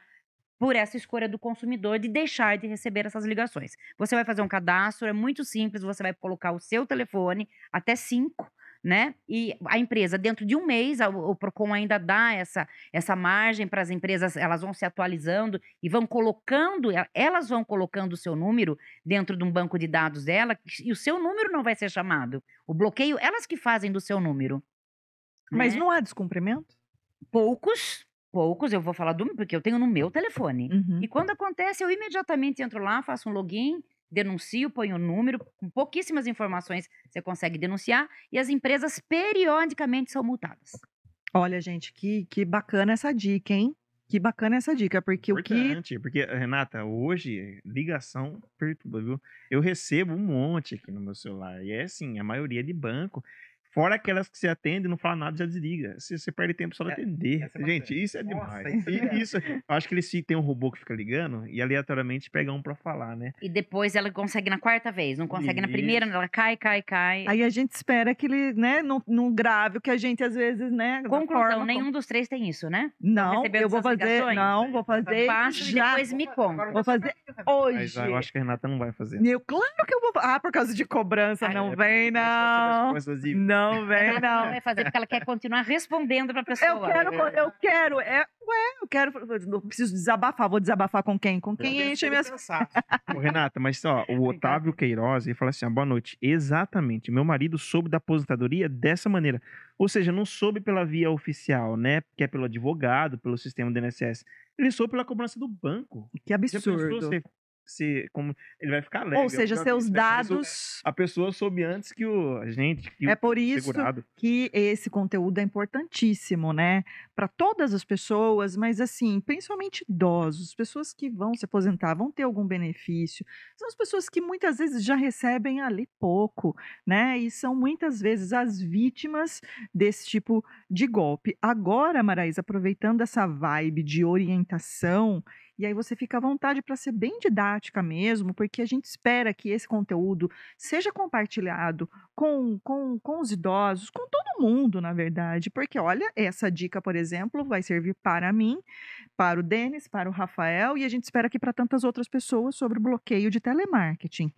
por essa escolha do consumidor de deixar de receber essas ligações. Você vai fazer um cadastro, é muito simples, você vai colocar o seu telefone, até cinco, né? E a empresa, dentro de um mês, o Procon ainda dá essa, essa margem para as empresas, elas vão se atualizando e vão colocando, elas vão colocando o seu número dentro de um banco de dados dela, e o seu número não vai ser chamado. O bloqueio, elas que fazem do seu número. Mas né? não há descumprimento? Poucos, poucos, eu vou falar do porque eu tenho no meu telefone. Uhum. E quando acontece, eu imediatamente entro lá, faço um login, denuncio, ponho o número, com pouquíssimas informações você consegue denunciar, e as empresas periodicamente são multadas. Olha, gente, que, que bacana essa dica, hein? Que bacana essa dica, porque o que. Importante, porque, Renata, hoje, ligação perturba, viu? Eu recebo um monte aqui no meu celular. E é assim, a maioria é de banco. Fora aquelas que você atende e não fala nada, já desliga. Você, você perde tempo só de É, atender. é Gente, isso é Nossa, demais. isso é E isso, eu acho que eles tem um robô que fica ligando e aleatoriamente pega um pra falar, né? E depois ela consegue na quarta vez, não consegue na primeira, Isso. ela cai, cai, cai. Aí a gente espera que ele, né, não, não grave o que a gente às vezes, né. Conclusão, forma nenhum como- dos três tem isso, né? Não, eu vou fazer. ligações? Não, vou fazer. Faça e já. depois me conta. Vou fazer Mas hoje. ah, eu acho que a Renata não vai fazer. Eu, claro que eu vou. Ah, por causa de cobrança. Ah, não É, vem, das não. Não vem, Ela não vai fazer porque ela quer continuar respondendo pra pessoa. Eu quero, eu quero. É, ué, eu quero. Eu preciso desabafar. Vou desabafar com quem? Com quem enche cansado. (laughs) Ô, Renata, mas ó, o Otávio Queiroz, ele fala assim, ó, boa noite. Exatamente, meu marido soube da aposentadoria dessa maneira. Ou seja, não soube pela via oficial, né? Que é pelo advogado, pelo sistema do INSS. Ele soube pela cobrança do banco. Que absurdo. se- se- como, ele vai ficar leve. Ou seja, seus né? Dados. A pessoa soube antes que o a gente, que É por isso segurado. que esse conteúdo é importantíssimo, né? Para todas as pessoas, mas assim, principalmente idosos, pessoas que vão se aposentar, vão ter algum benefício. São as pessoas que muitas vezes já recebem ali pouco, né? E são muitas vezes as vítimas desse tipo de golpe. Agora, Maraísa, aproveitando essa vibe de orientação, e aí você fica à vontade para ser bem didática mesmo, porque a gente espera que esse conteúdo seja compartilhado com, com, com os idosos, com todo mundo, na verdade. Porque, olha, essa dica, por exemplo, vai servir para mim, para o Denis, para o Rafael, e a gente espera que para tantas outras pessoas sobre o bloqueio de telemarketing.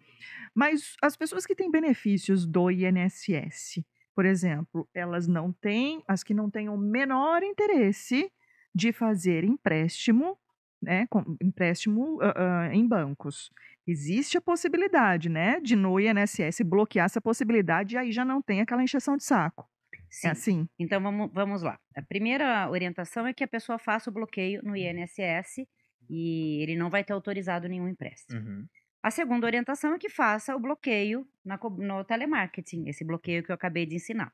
Mas as pessoas que têm benefícios do INSS, por exemplo, elas não têm, as que não têm o menor interesse de fazer empréstimo, né, com- empréstimo ah, ah, em bancos. Existe a possibilidade, né, de no INSS bloquear essa possibilidade e aí já não tem aquela encheção de saco. Sim. É assim. Então vamos, vamos lá. A primeira orientação é que a pessoa faça o bloqueio no INSS e ele não vai ter autorizado nenhum empréstimo. Uhum. A segunda orientação é que faça o bloqueio na no telemarketing, esse bloqueio que eu acabei de ensinar.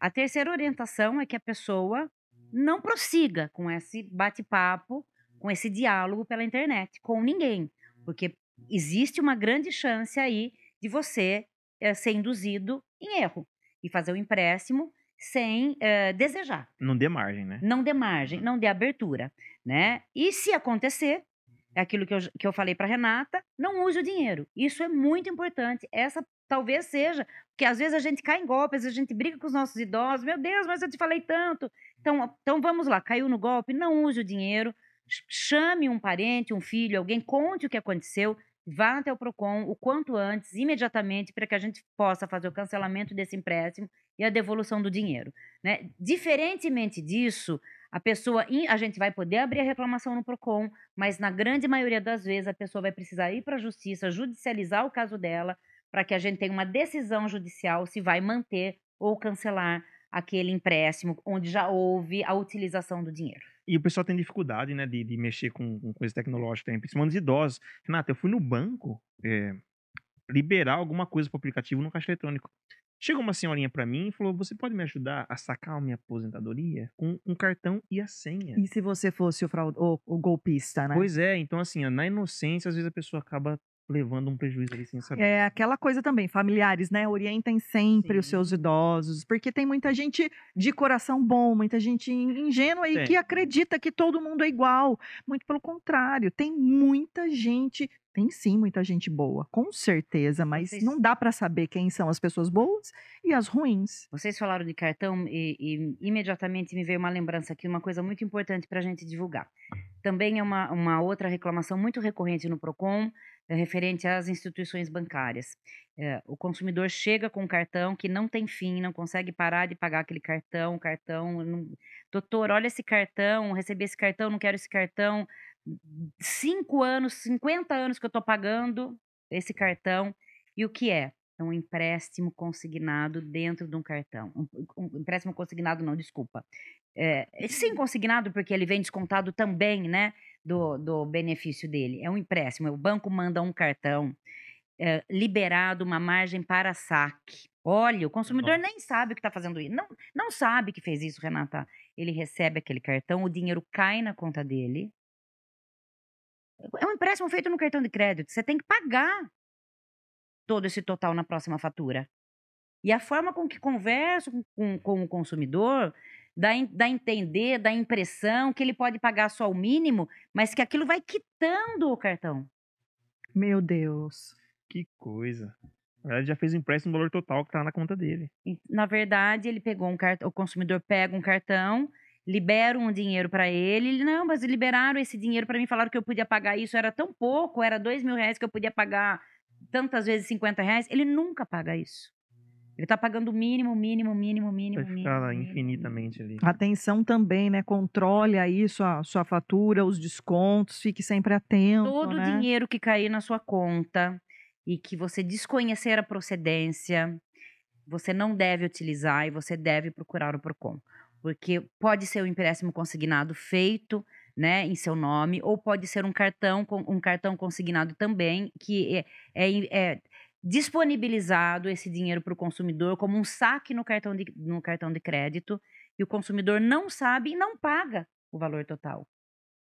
A terceira orientação é que a pessoa não prossiga com esse bate-papo, com esse diálogo pela internet, com ninguém, porque existe uma grande chance aí de você eh, ser induzido em erro e fazer o empréstimo sem eh, desejar Não dê margem, né? não dê margem, não dê abertura, né? E se acontecer, é aquilo que eu, que eu falei para Renata, não use o dinheiro. Isso é muito importante. Essa talvez seja, porque às vezes a gente cai em golpes, a gente briga com os nossos idosos, meu Deus, mas eu te falei tanto. Então, então vamos lá, caiu no golpe, não use o dinheiro, chame um parente, um filho, alguém, conte o que aconteceu, vá até o Procon o quanto antes, imediatamente, para que a gente possa fazer o cancelamento desse empréstimo e a devolução do dinheiro. Né? Diferentemente disso, a pessoa, a gente vai poder abrir a reclamação no Procon, mas na grande maioria das vezes a pessoa vai precisar ir para a justiça, judicializar o caso dela, para que a gente tenha uma decisão judicial se vai manter ou cancelar aquele empréstimo onde já houve a utilização do dinheiro. E o pessoal tem dificuldade, né, de, de mexer com, com coisa tecnológica, principalmente os idosos. Renata, eu fui no banco é, liberar alguma coisa para o aplicativo no caixa eletrônico. Chegou uma senhorinha para mim e falou: Você pode me ajudar a sacar a minha aposentadoria com um cartão e a senha? E se você fosse o, fraud... o, o golpista, né? Pois é, então assim, na inocência, às vezes a pessoa acaba levando um prejuízo ali sem saber. É aquela coisa também, familiares, né? Orientem sempre Sim. os seus idosos, porque tem muita gente de coração bom, muita gente ingênua e que acredita que todo mundo é igual. Muito pelo contrário, tem muita gente tem sim muita gente boa, com certeza, mas Vocês... não dá para saber quem são as pessoas boas e as ruins. Vocês falaram de cartão e, e imediatamente me veio uma lembrança aqui, uma coisa muito importante para a gente divulgar. Também é uma, uma outra reclamação muito recorrente no PROCON, referente às instituições bancárias. É, o consumidor chega com um cartão que não tem fim, não consegue parar de pagar aquele cartão, cartão, não... doutor, olha esse cartão, recebi esse cartão, não quero esse cartão, cinco anos, 50 anos que eu estou pagando esse cartão. E o que é? É um empréstimo consignado dentro de um cartão. Um, um empréstimo consignado, não, desculpa. É, sim, consignado, porque ele vem descontado também, né? Do, do benefício dele. É um empréstimo. O banco manda um cartão é, liberado uma margem para saque. Olha, o consumidor Nossa. nem sabe que está fazendo isso. Não, não sabe que fez isso, Renata. Ele recebe aquele cartão, o dinheiro cai na conta dele. É um empréstimo feito no cartão de crédito. Você tem que pagar todo esse total na próxima fatura. E a forma com que converso com, com, com o consumidor dá, dá a entender, dá a impressão que ele pode pagar só o mínimo, mas que aquilo vai quitando o cartão. Meu Deus. Que coisa. Ele já fez o empréstimo no valor total que está na conta dele. E, na verdade, ele pegou um cartão, o consumidor pega um cartão liberam um dinheiro para ele. Ele, não, mas liberaram esse dinheiro para mim, falaram que eu podia pagar isso, era tão pouco, era dois mil reais que eu podia pagar tantas vezes 50 reais. Ele nunca paga isso. Ele está pagando o mínimo, mínimo, mínimo, mínimo, Vai ficar mínimo, infinitamente mínimo. ali. Atenção também, né? Controle aí sua, sua fatura, os descontos, fique sempre atento. Todo né? o dinheiro que cair na sua conta e que você desconhecer a procedência, você não deve utilizar e você deve procurar o PROCON porque pode ser um empréstimo consignado feito né, em seu nome, ou pode ser um cartão, um cartão consignado também, que é, é, é disponibilizado esse dinheiro para o consumidor como um saque no cartão, de, no cartão de crédito, e o consumidor não sabe e não paga o valor total.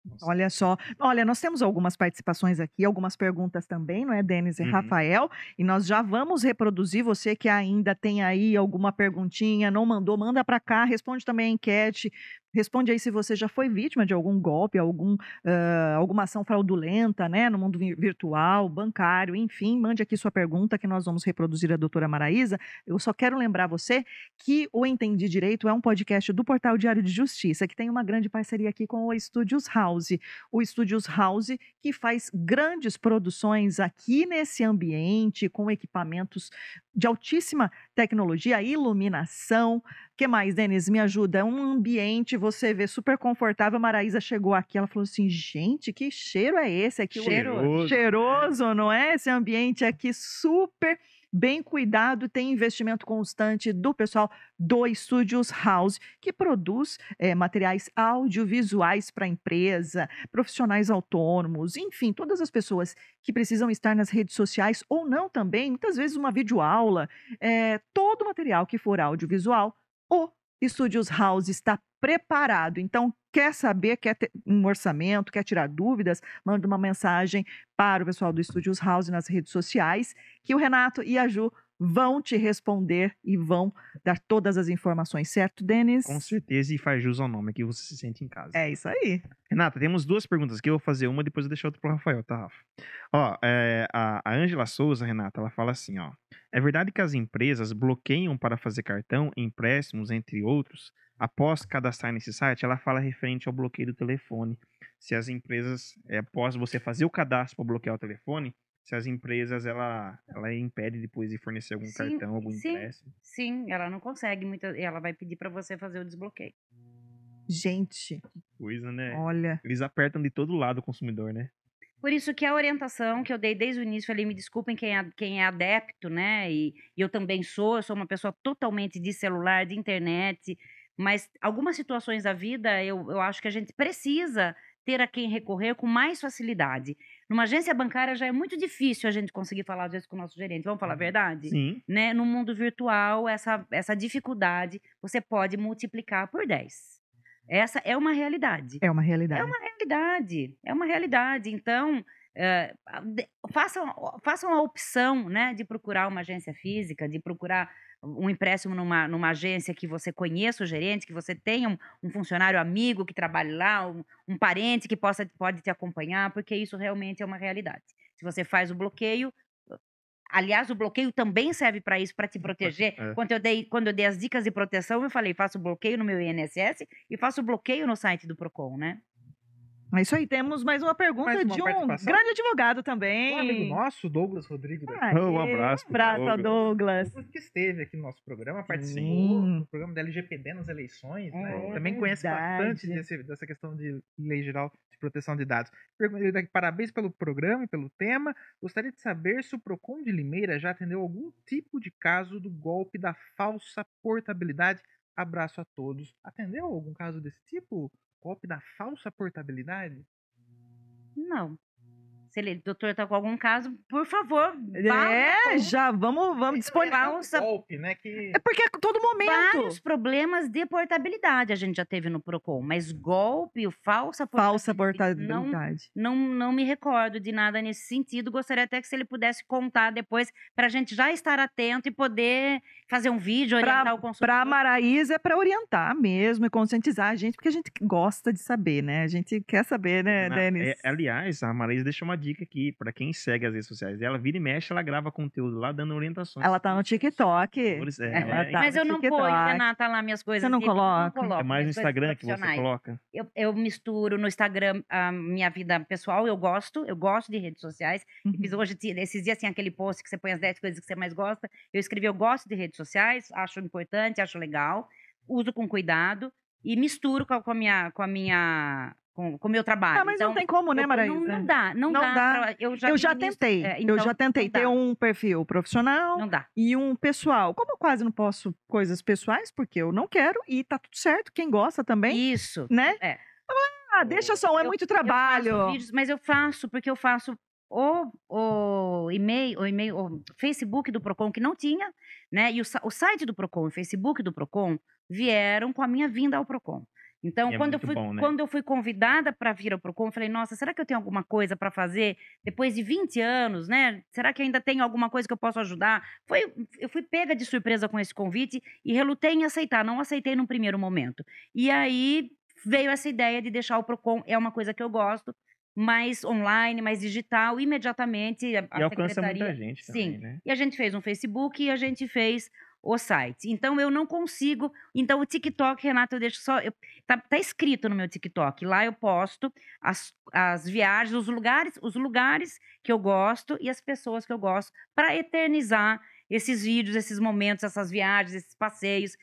Nossa. Olha só. Olha, nós temos algumas participações aqui, algumas perguntas também, não é, Denis e uhum. Rafael? E nós já vamos reproduzir. Você que ainda tem aí alguma perguntinha, não mandou, manda para cá, responde também a enquete. Responde aí se você já foi vítima de algum golpe, algum, uh, alguma ação fraudulenta, né, no mundo virtual, bancário, enfim, mande aqui sua pergunta que nós vamos reproduzir a doutora Maraísa. Eu só quero lembrar você que o Entendi Direito é um podcast do Portal Diário de Justiça, que tem uma grande parceria aqui com o Studios House. O Studios House que faz grandes produções aqui nesse ambiente, com equipamentos de altíssima tecnologia, iluminação, que mais, Denis? Me ajuda. É um ambiente, você vê super confortável. A Maraísa chegou aqui, ela falou assim: gente, que cheiro é esse aqui? Cheiroso. Cheiroso, não é? Esse ambiente aqui super bem cuidado, tem investimento constante do pessoal do Studios House, que produz é, materiais audiovisuais para a empresa, profissionais autônomos, enfim, todas as pessoas que precisam estar nas redes sociais ou não também, muitas vezes uma videoaula, é, todo material que for audiovisual o Studios House está preparado. Então, quer saber, quer ter um orçamento, quer tirar dúvidas, manda uma mensagem para o pessoal do Studios House nas redes sociais, que o Renato e a Ju vão te responder e vão dar todas as informações, certo, Denis? Com certeza, e faz jus ao nome, que você se sente em casa. É isso aí. Renata, temos duas perguntas aqui. Eu vou fazer uma, depois eu deixo outra pro Rafael, tá, Rafa? Ó, é, a a Ângela Souza, Renata, ela fala assim, ó. É verdade que as empresas bloqueiam para fazer cartão, empréstimos, entre outros, após cadastrar nesse site? Ela fala referente ao bloqueio do telefone. Se as empresas, é, após você fazer o cadastro para bloquear o telefone, se as empresas, ela, ela impede depois de fornecer algum Sim, cartão, algum sim. empréstimo. Sim, ela não consegue muita. Ela vai pedir para você fazer o desbloqueio. Gente, Coisa, né? olha. Eles apertam de todo lado o consumidor, né? Por isso que a orientação que eu dei desde o início, falei, me desculpem quem é, quem é adepto, né? E, e eu também sou, eu sou uma pessoa totalmente de celular, de internet, mas algumas situações da vida eu, eu acho que a gente precisa ter a quem recorrer com mais facilidade. Numa agência bancária já é muito difícil a gente conseguir falar às vezes com o nosso gerente, vamos falar a verdade? Sim. né, no mundo virtual, essa, essa dificuldade você pode multiplicar por 10. Essa é uma realidade. É uma realidade. É uma realidade. É uma realidade. Então, de- façam, façam a opção né, de procurar uma agência física, de procurar um empréstimo numa, numa agência que você conheça o gerente, que você tenha um, um funcionário amigo que trabalhe lá, um, um parente que possa pode te acompanhar, porque isso realmente é uma realidade. Se você faz o bloqueio, aliás, o bloqueio também serve para isso, para te proteger. É. Quando, eu dei, quando eu dei as dicas de proteção, eu falei, faço bloqueio no meu INSS e faço bloqueio no site do Procon, né? É isso aí, temos mais uma pergunta Mais uma de um grande advogado também. Um amigo nosso, Douglas Rodrigues, da Aê, Um abraço Um abraço Douglas. Douglas, que esteve aqui no nosso programa, participou Sim. do programa da LGPD nas eleições, né? É Também conhece verdade. bastante desse- dessa questão de lei geral de proteção de dados. Daqui, Parabéns pelo programa e pelo tema. Gostaria de saber se o Procon de Limeira já atendeu algum tipo de caso do golpe da falsa portabilidade. Abraço a todos. Atendeu algum caso desse tipo? Golpe da falsa portabilidade? Não. Se ele, doutor, tá com algum caso, por favor, vá É, já vamos, vamos disponibilizar. Falsa- Golpe, né? Que É porque a todo momento. Vários problemas de portabilidade a gente já teve no Procon, mas golpe, o falsa Falsa portabilidade, não, portabilidade. não, não me recordo de nada nesse sentido. Gostaria até que se ele pudesse contar depois, para a gente já estar atento e poder fazer um vídeo, orientar o consumidor. Para a Maraísa é para orientar mesmo e conscientizar a gente, porque a gente gosta de saber, né? A gente quer saber, né, Na- Denis? é, aliás, a Marisa deixou uma dica aqui pra quem segue as redes sociais dela. Vira e mexe, ela grava conteúdo lá dando orientações. Ela tá no TikTok. É, é- tá Mas no eu não TikTok. ponho, Renata, lá minhas coisas. Você não coloca? coloco é mais no Instagram que você coloca. Eu, eu misturo no Instagram a minha vida pessoal, eu gosto, eu gosto de redes sociais. Uhum. Fiz hoje, esses dias, tinha aquele post que você põe as 10 coisas que você mais gosta. Eu escrevi, eu gosto de redes sociais, acho importante, acho legal, uso com cuidado e misturo com a minha, com a minha, com o meu trabalho. Ah, mas não Então, tem como, né, eu- Maraísa? Não, não dá, não, Não dá. dá. pra- eu já, eu já tentei. é, eu então, já tentei não ter um perfil profissional Não dá. e um pessoal. Como eu quase não posso coisas pessoais, porque eu não quero, e tá tudo certo, quem gosta também, Isso. né? é. Ah, deixa só, é Eu- muito Eu trabalho. faço vídeos, mas eu faço porque eu faço o, o e-mail, o e-mail, o Facebook do Procon que não tinha, né? E o, o site do Procon, o Facebook do Procon vieram com a minha vinda ao Procon. Então, é quando, eu fui, bom, né? quando eu fui convidada para vir ao Procon, eu falei, nossa, será que eu tenho alguma coisa para fazer depois de 20 anos, né? Será que ainda tenho alguma coisa que eu posso ajudar? Foi, eu fui pega de surpresa com esse convite e relutei em aceitar, não aceitei num primeiro momento. E aí veio essa ideia de deixar o Procon, é uma coisa que eu gosto, mais online, mais digital, imediatamente a, a E alcança secretaria... muita gente também, Sim. né? E a gente fez um Facebook e a gente fez o site. Então eu não consigo. Então o TikTok, Renato, eu deixo só. eu- tá, tá escrito no meu TikTok. Lá eu posto as, as viagens, os lugares, os lugares que eu gosto e as pessoas que eu gosto para eternizar esses vídeos, esses momentos, essas viagens, esses passeios.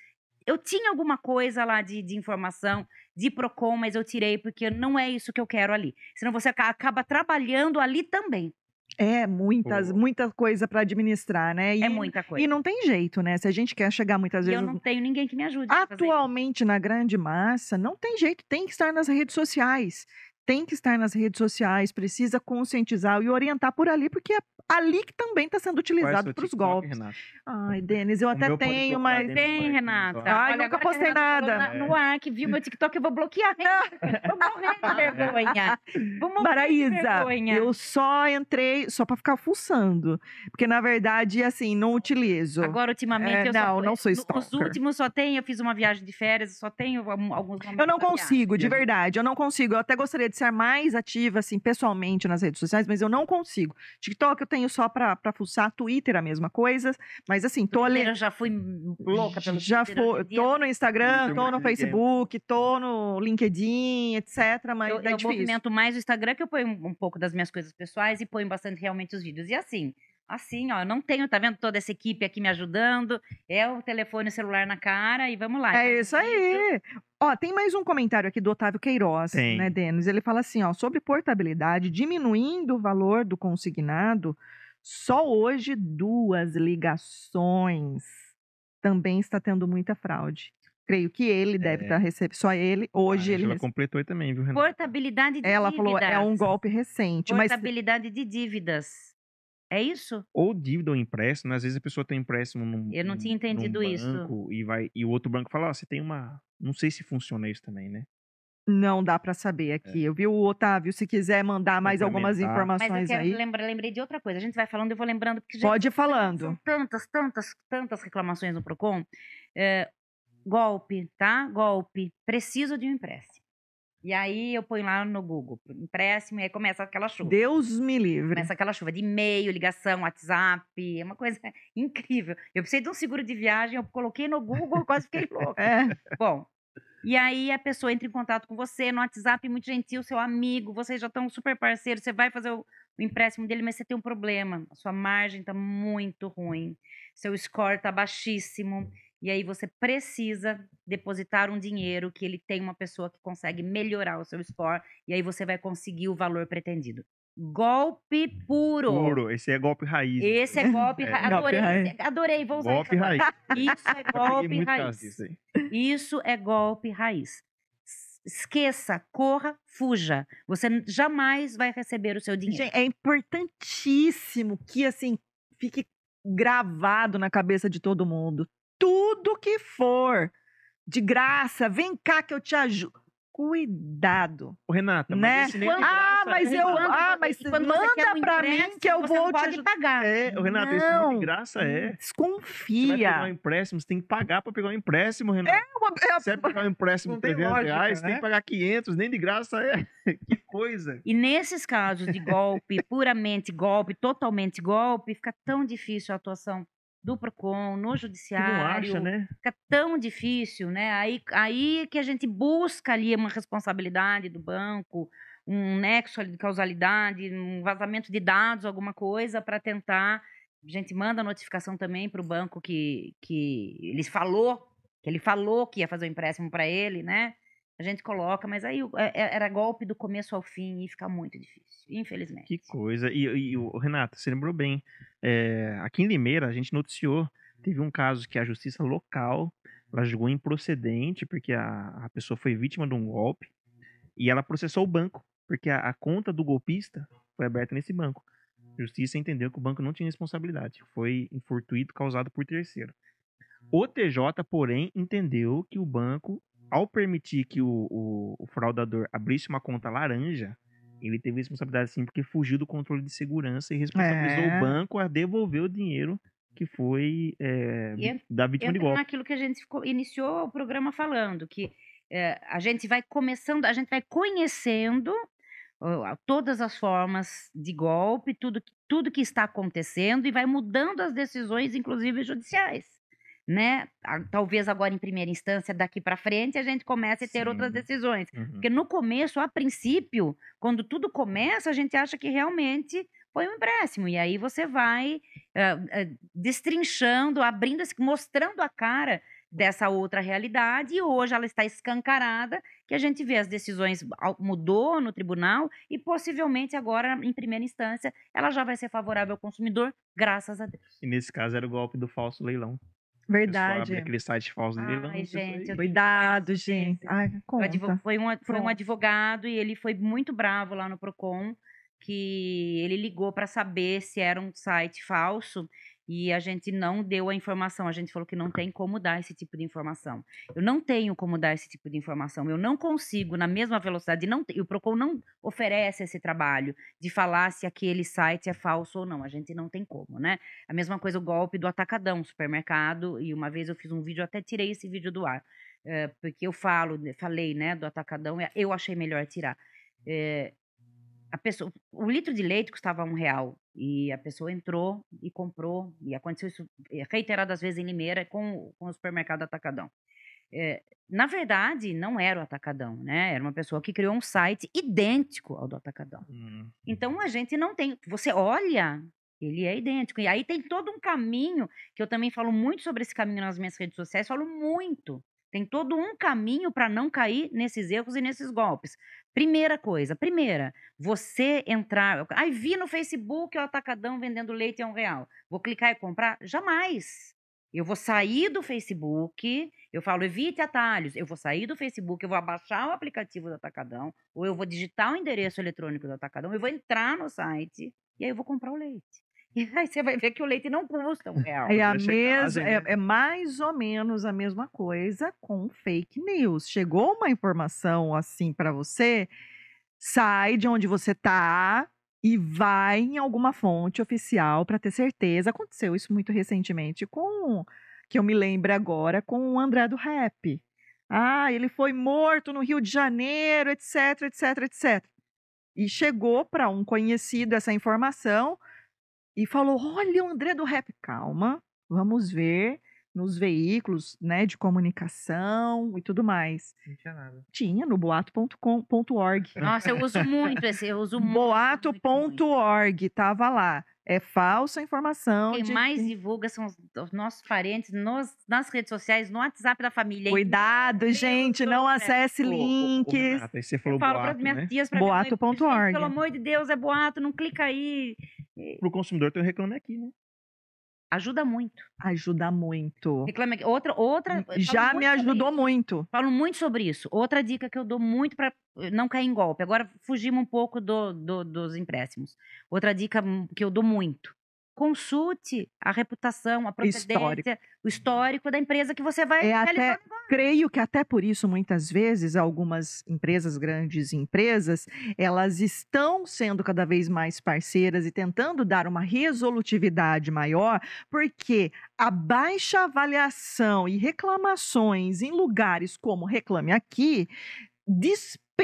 Eu tinha alguma coisa lá de, de informação de Procon, mas eu tirei porque não é isso que eu quero ali. Senão você aca- acaba trabalhando ali também. É, muitas, Pô. muita coisa para administrar, né? E, é muita coisa. E não tem jeito, né? Se a gente quer chegar muitas vezes. eu não tenho ninguém que me ajude. a fazer isso. Atualmente, na grande massa, não tem jeito, tem que estar nas redes sociais. Tem que estar nas redes sociais, precisa conscientizar e orientar por ali, porque a, ali que também está sendo utilizado para os golpes. Renata? Ai, Denis, eu O até tenho, mas. Tem, Renata. Ai, Olha, nunca postei nada. na- No ar, que viu meu TikTok, eu vou bloquear. (laughs) Vou morrer de vergonha. Vou morrer de Maraísa, vergonha. eu só entrei só para ficar fuçando. Porque, na verdade, assim, não utilizo. Agora, ultimamente, É, eu só, não, não sou no- Os stalker. últimos só tem, eu fiz uma viagem de férias, só tenho alguns momentos Eu não consigo, de verdade. Eu não consigo. Eu até gostaria de ser mais ativa, assim, pessoalmente nas redes sociais, mas eu não consigo. TikTok eu tenho só pra, pra fuçar. Twitter a mesma coisa. Mas, assim, tô ali. Eu já fui louca pelo Já Twitter, dia. tô no Instagram, tô no. Facebook, tô no LinkedIn, etc. Mas Eu, é eu difícil. movimento mais o Instagram, que eu ponho um, um pouco das minhas coisas pessoais e ponho bastante realmente os vídeos. E assim, assim, ó, não tenho, tá vendo toda essa equipe aqui me ajudando, é o telefone, o celular na cara e vamos lá. É Faz isso aí. Ó, tem mais um comentário aqui do Otávio Queiroz, Tem. né, Denis? Ele fala assim, ó, sobre portabilidade, diminuindo o valor do consignado, só hoje duas ligações também está tendo muita fraude. Creio que ele deve É. estar recebendo, só ele, hoje A ele recebe. completou aí também, viu, Renata? Portabilidade de Ela dívidas. falou, é um golpe recente, mas Portabilidade de dívidas. É isso? Ou dívida ou empréstimo, né? às vezes a pessoa tem empréstimo num, Eu não num- tinha entendido num isso. banco E, vai, e o outro banco fala, ó, você tem uma... Não sei se funciona isso também, né? não dá para saber aqui. Eu vi o Otávio, se quiser mandar mais algumas Complementar. Mas eu informações quero aí, lembrar, lembrei de outra coisa. A gente vai falando, eu vou lembrando. Porque, gente, pode ir São falando. tantas, tantas, tantas reclamações no Procon. É, golpe, tá? Golpe. Preciso de um empréstimo. E aí eu ponho lá no Google, empréstimo, e aí começa aquela chuva. Deus me livre. Começa aquela chuva de e-mail, ligação, WhatsApp, é uma coisa (laughs) incrível. Eu precisei de um seguro de viagem, eu coloquei no Google, quase fiquei (laughs) louca. É. Bom, e aí a pessoa entra em contato com você no WhatsApp, muito gentil, seu amigo, vocês já estão super parceiros, você vai fazer o, o empréstimo dele, mas você tem um problema, a sua margem está muito ruim, seu score está baixíssimo, e aí você precisa depositar um dinheiro que ele tem uma pessoa que consegue melhorar o seu score, e aí você vai conseguir o valor pretendido. Golpe puro. Puro, esse é golpe raiz. Esse é golpe (laughs) É. raiz. Golpe Adorei, adorei, vou usar Golpe isso raiz. Isso é (laughs) Eu peguei golpe raiz. disso aí. Isso é golpe raiz. Esqueça, corra, fuja. Você jamais vai receber o seu dinheiro. Gente, é importantíssimo que, assim, fique gravado na cabeça de todo mundo. Tudo que for de graça, vem cá que eu te ajudo. Cuidado. Ô, Renata, Né? mas Ah, mas é. eu- Quando ah, mas manda pra mim que eu vou te ajudar. pagar. É, Renata, esse não é de Não. graça, é. Você vai Desconfia. pegar um empréstimo, você tem que pagar pra pegar um empréstimo, Renata. Uma- é- Você vai pegar um empréstimo de tem 300 lógica, reais, tem né? que pagar 500, nem de graça é. (laughs) Que coisa. E nesses casos de golpe, puramente golpe, totalmente golpe, fica tão difícil a atuação do PROCON, no Que judiciário. não acha, né? fica tão difícil, né? Aí, aí que a gente busca ali uma responsabilidade do banco, um nexo de causalidade, um vazamento de dados, alguma coisa, para tentar. A gente manda notificação também para o banco que, que ele falou, que ele falou que ia fazer o empréstimo para ele, né? A gente coloca, mas aí é- é- era golpe do começo ao fim e fica muito difícil, infelizmente. Que coisa. E, e o Renata, você lembrou bem. é, aqui em Limeira, a gente noticiou, teve um caso que a justiça local ela julgou improcedente, porque a, a pessoa foi vítima de um golpe, e ela processou o banco, porque a, a conta do golpista foi aberta nesse banco. A justiça entendeu que o banco não tinha responsabilidade, foi infortuito causado por terceiro. O TJ, porém, entendeu que o banco, ao permitir que o, o, o fraudador abrisse uma conta laranja, ele teve responsabilidade sim, porque fugiu do controle de segurança e responsabilizou É. o banco a devolver o dinheiro que foi é, E da vítima de golpe. naquilo que a gente ficou- iniciou o programa falando, que eh, a gente vai começando, a gente vai conhecendo ó, todas as formas de golpe, tudo, tudo que está acontecendo e vai mudando as decisões, inclusive judiciais. Né? Talvez agora em primeira instância, daqui para frente, a gente comece a ter outras Sim. decisões. Uhum. Porque no começo, a princípio, quando tudo começa, a gente acha que realmente foi um empréstimo. E aí você vai ah, ah, destrinchando, abrindo, mostrando a cara dessa outra realidade. E hoje ela está escancarada, que a gente vê as decisões mudou no tribunal e possivelmente agora, em primeira instância, ela já vai ser favorável ao consumidor, graças a Deus. E nesse caso era o golpe do falso leilão. Verdade. abre aquele site falso de leilão. Ai, gente, eu- Cuidado, gente. Ai, conta. foi, um, foi um advogado e ele foi muito bravo lá no PROCON. que ele ligou para saber se era um site falso e a gente não deu a informação. A gente falou que não tem como dar esse tipo de informação. Eu não tenho como dar esse tipo de informação. Eu não consigo, na mesma velocidade, não, o Procon não oferece esse trabalho de falar se aquele site é falso ou não. A gente não tem como, né? A mesma coisa o golpe do atacadão, supermercado. E uma vez eu fiz um vídeo, até tirei esse vídeo do ar. É, porque eu falo, falei, né, do atacadão, eu achei melhor tirar. É, a pessoa, o litro de leite custava um real e a pessoa entrou e comprou e aconteceu isso reiteradas vezes em Limeira com, com o supermercado Atacadão. É, na verdade, não era o Atacadão, né? Era uma pessoa que criou um site idêntico ao do Atacadão. Hum. Então a gente não tem. Você olha, ele é idêntico. E aí tem todo um caminho que eu também falo muito sobre esse caminho nas minhas redes sociais. Falo muito tem todo um caminho para não cair nesses erros e nesses golpes. Primeira coisa, primeira, você entrar. Ai, vi no Facebook o atacadão vendendo leite a um real. Vou clicar e comprar? Jamais. Eu vou sair do Facebook, eu falo, evite atalhos. Eu vou sair do Facebook, eu vou abaixar o aplicativo do Atacadão, ou eu vou digitar o endereço eletrônico do Atacadão, eu vou entrar no site e aí eu vou comprar o leite. E (laughs) aí você vai ver que o leite não custa um real. É, (laughs) a mes... casa, é, é mais ou menos a mesma coisa com fake news. Chegou uma informação assim para você, sai de onde você tá e vai em alguma fonte oficial para ter certeza. Aconteceu isso muito recentemente com que eu me lembro agora com o André do Rap. Ah, ele foi morto no Rio de Janeiro, etc, etc, etc. E chegou para um conhecido essa informação e falou: Olha, o André do Rap, calma, vamos ver nos veículos né, de comunicação e tudo mais. Não tinha nada. Tinha no boato.com.org. (laughs) Nossa, eu uso muito esse, eu uso. Boato.org, tava lá. É falsa informação. Quem de mais divulga são os, os nossos parentes nos, nas redes sociais, no WhatsApp da família. Cuidado, Deus gente, do não acesse Ô, ô, ô, links. Renata, aí você falou Eu falo para boato, as minhas né? tias, para Boato.org. "Gente, Pelo amor de Deus, é boato, não clica aí. Pro consumidor tem um reclame aqui, né? Ajuda muito. Ajuda muito. Outra, outra. Já me ajudou muito. Falo muito sobre isso. Outra dica que eu dou muito para não cair em golpe. Agora fugimos um pouco do, do- dos empréstimos. Outra dica que eu dou muito. Consulte a reputação, a procedência, Histórico. o histórico da empresa que você vai É até-. Creio que até por isso, muitas vezes, algumas empresas, grandes empresas, elas estão sendo cada vez mais parceiras e tentando dar uma resolutividade maior, porque a baixa avaliação e reclamações em lugares como Reclame Aqui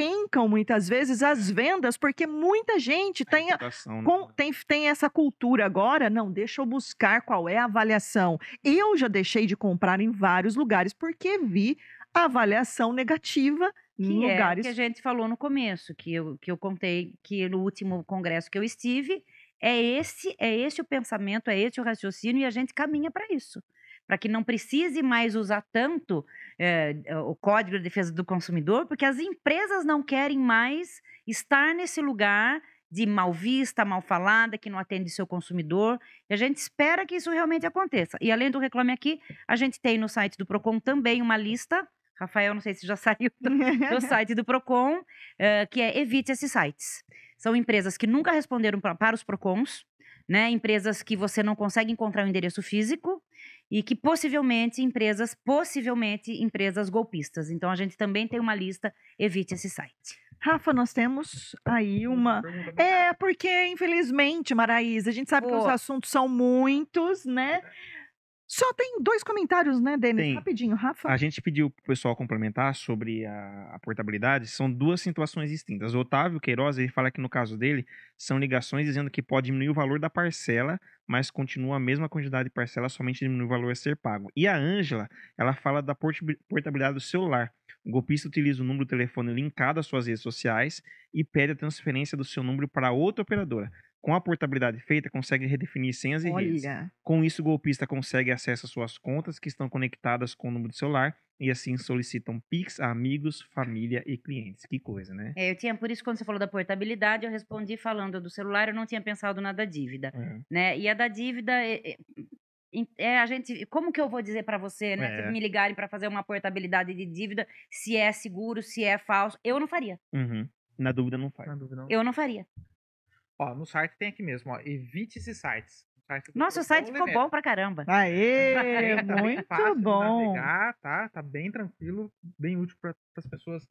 despencam muitas vezes as vendas, porque muita gente tem, né? com- tem, tem essa cultura agora, não, deixa eu buscar qual é a avaliação. Eu já deixei de comprar em vários lugares porque vi a avaliação negativa em Que é o lugares. que a gente falou no começo, que eu, que eu contei que no último congresso que eu estive, é esse, é esse o pensamento, é esse o raciocínio, e a gente caminha para isso. Para que não precise mais usar tanto eh, o Código de Defesa do Consumidor, porque as empresas não querem mais estar nesse lugar de mal vista, mal falada, que não atende seu consumidor. E a gente espera que isso realmente aconteça. E além do Reclame Aqui, a gente tem no site do Procon também uma lista. Rafael, não sei se já (laughs) saiu do site do Procon, eh, que é Evite esses sites. São empresas que nunca responderam pra- para os Procons, né? Empresas que você não consegue encontrar o endereço físico e que possivelmente empresas, possivelmente empresas golpistas. Então a gente também tem uma lista Evite esse site. Rafa, nós temos aí uma. Bem É, porque, infelizmente, Maraísa, a gente sabe que os Pô. assuntos são muitos, né? Só tem dois comentários, né, Denis? Tem. Rapidinho, Rafa. A gente pediu pro pessoal complementar sobre a, a portabilidade. São duas situações distintas. O Otávio Queiroz, ele fala que no caso dele, são ligações dizendo que pode diminuir o valor da parcela, mas continua a mesma quantidade de parcela, somente diminui o valor a ser pago. E a Ângela, ela fala da portabi- portabilidade do celular. O golpista utiliza o número do telefone linkado às suas redes sociais e pede a transferência do seu número para outra operadora. Com a portabilidade feita, consegue redefinir senhas e redes. Olha, Com isso, o golpista consegue acesso às suas contas que estão conectadas com o número de celular e assim solicitam Pix a amigos, família e clientes. Que coisa, né? É, eu tinha, por isso, quando você falou da portabilidade, eu respondi falando do celular, eu não tinha pensado na da dívida. É. né? E a da dívida é, é- é a gente, como que eu vou dizer para você, né? É. Me ligarem para fazer uma portabilidade de dívida, se é seguro, se é falso, eu não faria. Uhum. Na dúvida, não faz. Na dúvida, não. Eu não faria. Ó, no site tem aqui mesmo, ó. Evite esses sites. O site Nossa, o site ficou bom pra caramba. Aê, (laughs) Tá muito fácil bom. navegar, tá? Tá bem tranquilo, bem útil para as pessoas.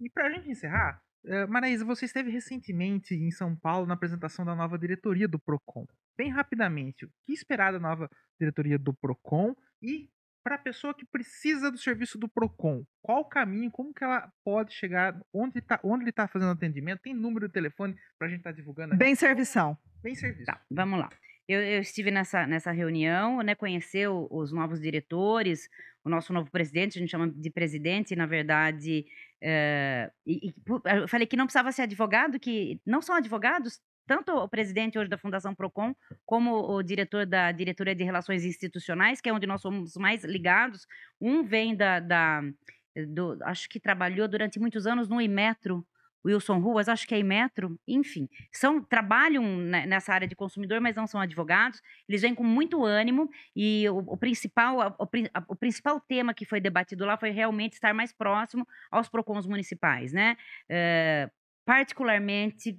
E pra gente encerrar, eh, Maraísa, você esteve recentemente em São Paulo na apresentação da nova diretoria do Procon. Bem rapidamente, o que esperar da nova diretoria do Procon e para a pessoa que precisa do serviço do Procon, qual o caminho, como que ela pode chegar, onde, tá, onde ele está fazendo atendimento, tem número de telefone para a gente estar divulgando aqui? Bem servição. bem serviço. Tá, vamos lá. Eu, eu estive nessa, nessa reunião, né, conhecer o- os novos diretores, o nosso novo presidente, a gente chama de presidente, na verdade, eh, e, e eu falei que não precisava ser advogado, que não são advogados, tanto o presidente hoje da Fundação Procon, como o diretor da Diretoria de Relações Institucionais, que é onde nós somos mais ligados. Um vem da, da do- acho que trabalhou durante muitos anos no Imetro, Wilson Ruas, acho que é Imetro, enfim, são trabalham ne- nessa área de consumidor, mas não são advogados. Eles vêm com muito ânimo e o, o principal o, principal tema que foi debatido lá foi realmente estar mais próximo aos Procons municipais, né? Eh, particularmente,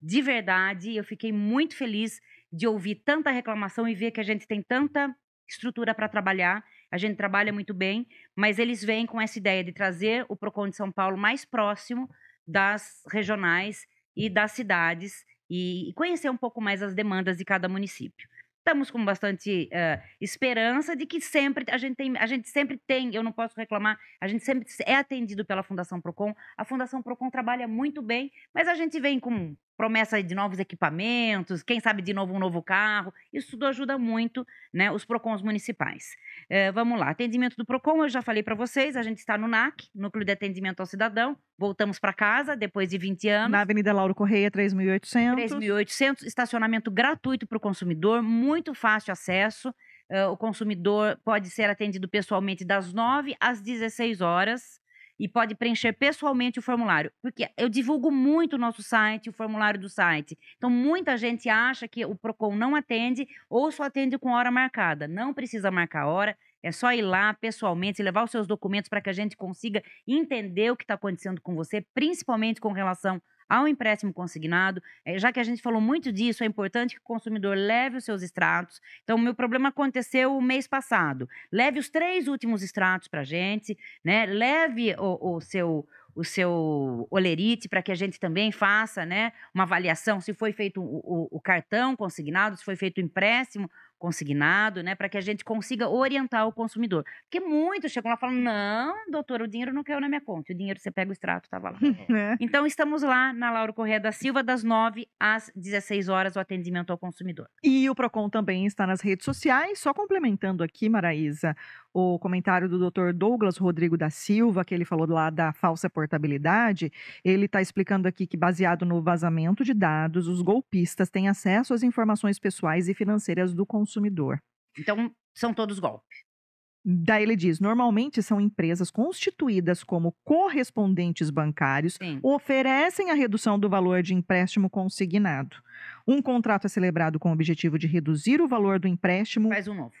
de verdade, eu fiquei muito feliz de ouvir tanta reclamação e ver que a gente tem tanta estrutura para trabalhar. A gente trabalha muito bem, mas eles vêm com essa ideia de trazer o Procon de São Paulo mais próximo das regionais e das cidades e, conhecer um pouco mais as demandas de cada município. Estamos com bastante eh, esperança de que sempre a gente tem, a gente sempre tem, eu não posso reclamar, a gente sempre é atendido pela Fundação Procon. A Fundação Procon trabalha muito bem, mas a gente vem com promessa de novos equipamentos, quem sabe de novo um novo carro. Isso tudo ajuda muito, né, os Procons municipais. Eh, vamos lá, atendimento do Procon, eu já falei para vocês, a gente está no NAC, Núcleo de Atendimento ao Cidadão. Voltamos para casa depois de 20 anos. Na Avenida Lauro Correia, 3.800. 3.800, estacionamento gratuito para o consumidor, muito fácil acesso. Eh, o consumidor pode ser atendido pessoalmente das 9 às 16 horas e pode preencher pessoalmente o formulário. Porque eu divulgo muito o nosso site, o formulário do site. Então, muita gente acha que o PROCON não atende ou só atende com hora marcada. Não precisa marcar hora, é só ir lá pessoalmente, levar os seus documentos para que a gente consiga entender o que está acontecendo com você, principalmente com relação ao empréstimo consignado. Eh, Já que a gente falou muito disso, é importante que o consumidor leve os seus extratos. Então, o meu problema aconteceu o mês passado. Leve os três últimos extratos para a gente, né? Leve o, o seu o seu olerite para que a gente também faça, né, uma avaliação se foi feito o, o- o cartão consignado, se foi feito o empréstimo consignado, né, para que a gente consiga orientar o consumidor. Porque muitos chegam lá e falam: não, doutor, o dinheiro não caiu na minha conta. O dinheiro você pega o extrato, tava lá. (laughs) né? Então, estamos lá na Lauro Correia da Silva, das 9 às 16 horas, o atendimento ao consumidor. E o Procon também está nas redes sociais. Só complementando aqui, Maraísa, o comentário do Dr. Douglas Rodrigo da Silva, que ele falou lá da falsa portabilidade. Ele está explicando aqui que, baseado no vazamento de dados, os golpistas têm acesso às informações pessoais e financeiras do consumidor. Então, são todos golpes. Daí ele diz: normalmente são empresas constituídas como correspondentes bancários Sim. oferecem a redução do valor de empréstimo consignado. Um contrato é celebrado com o objetivo de reduzir o valor do empréstimo. Faz um novo.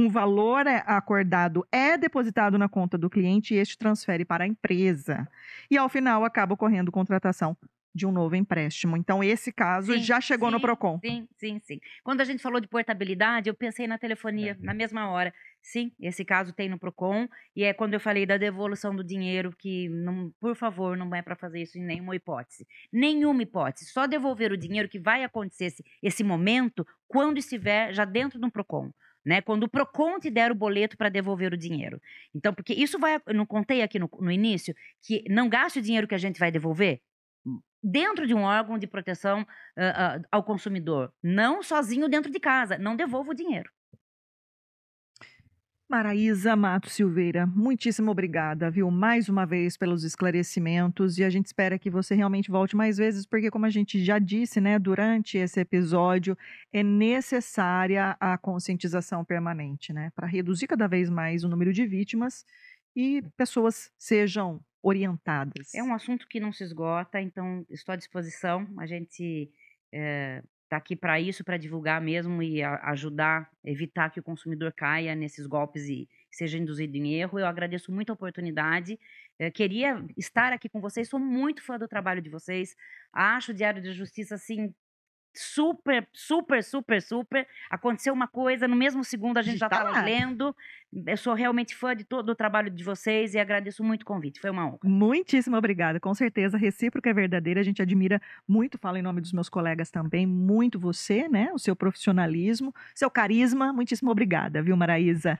Um valor é acordado é depositado na conta do cliente e este transfere para a empresa. E ao final acaba ocorrendo contratação de um novo empréstimo. Então esse caso Sim, já chegou no sim, Procon. Sim, sim, sim. Quando a gente falou de portabilidade, eu pensei na telefonia, na mesma hora. Sim, esse caso tem no Procon. E é quando eu falei da devolução do dinheiro, que, não, por favor, não é para fazer isso em nenhuma hipótese. Nenhuma hipótese. Só devolver o dinheiro que vai acontecer esse, esse momento quando estiver já dentro do Procon. Né, quando o Procon te der o boleto para devolver o dinheiro. Então, porque isso vai. Eu não contei aqui no, no início que não gaste o dinheiro que a gente vai devolver dentro de um órgão de proteção ah, ah, ao consumidor, não sozinho dentro de casa. Não devolva o dinheiro. Maraísa Mato Silveira, muitíssimo obrigada, viu, mais uma vez pelos esclarecimentos e a gente espera que você realmente volte mais vezes, porque como a gente já disse, né, durante esse episódio, é necessária a conscientização permanente, né, para reduzir cada vez mais o número de vítimas e pessoas sejam orientadas. É um assunto que não se esgota, então estou à disposição. A gente está aqui para isso, para divulgar mesmo e ajudar, evitar que o consumidor caia nesses golpes e seja induzido em erro. Eu agradeço muito a oportunidade. Eh, queria estar aqui com vocês, sou muito fã do trabalho de vocês. Acho o Diário de Justiça, assim, super, super, super, super. Aconteceu uma coisa, no mesmo segundo a gente já estava lá. lendo. Eu sou realmente fã de todo o trabalho de vocês e agradeço muito o convite. Foi uma honra. Muitíssimo obrigada. Com certeza, recíproca é verdadeira. A gente admira muito, falo em nome dos meus colegas também, muito você, né? O seu profissionalismo, seu carisma. Muitíssimo obrigada, viu, Maraísa?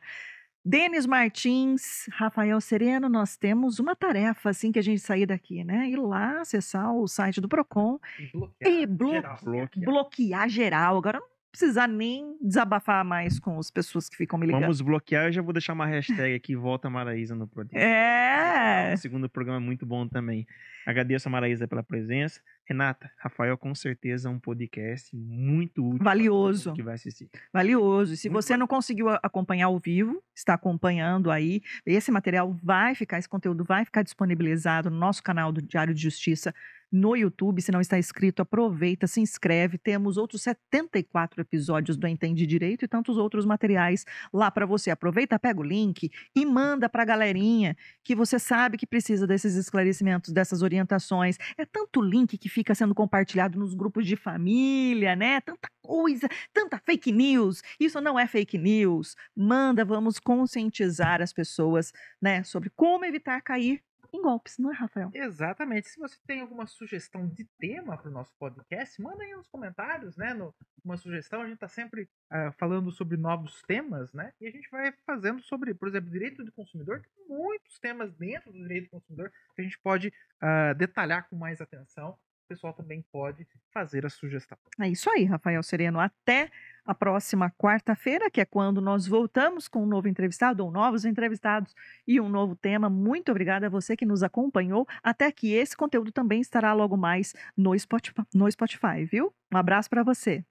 Denis Martins, Rafael Sereno, nós temos uma tarefa assim que a gente sair daqui, né? Ir lá acessar o site do Procon E bloquear. e blo- geral. bloquear. bloquear geral. Agora não precisar nem desabafar mais com as pessoas que ficam me ligando. Vamos bloquear, eu já vou deixar uma hashtag aqui, volta Maraísa no (laughs) podcast. É. O segundo programa é muito bom também. Agradeço a Maraísa pela presença. Renata, Rafael, com certeza é um podcast muito útil. Valioso. Que vai assistir. Valioso. E se Muito você não conseguiu acompanhar ao vivo, está acompanhando aí, esse material vai ficar, esse conteúdo vai ficar disponibilizado no nosso canal do Diário de Justiça no YouTube. Se não está inscrito, aproveita, se inscreve. Temos outros 74 episódios do Entende Direito e tantos outros materiais lá para você. Aproveita, pega o link e manda para a galerinha que você sabe que precisa desses esclarecimentos, dessas orientações. É tanto link que fica sendo compartilhado nos grupos de família, né? Tanta coisa, tanta fake news. Isso não é fake news. Manda, vamos conscientizar as pessoas, né, sobre como evitar cair em golpes, não é, Rafael? Exatamente. Se você tem alguma sugestão de tema para o nosso podcast, manda aí nos comentários, né? No, uma sugestão, a gente está sempre ah, falando sobre novos temas, né? E a gente vai fazendo sobre, por exemplo, direito do consumidor. Tem muitos temas dentro do direito do consumidor que a gente pode ah, detalhar com mais atenção. Pessoal também pode fazer a sugestão. É isso aí, Rafael Sereno. Até a próxima quarta-feira, que é quando nós voltamos com um novo entrevistado ou novos entrevistados e um novo tema. Muito obrigada a você que nos acompanhou. Até que esse conteúdo também estará logo mais no Spotify, no Spotify viu? Um abraço para você.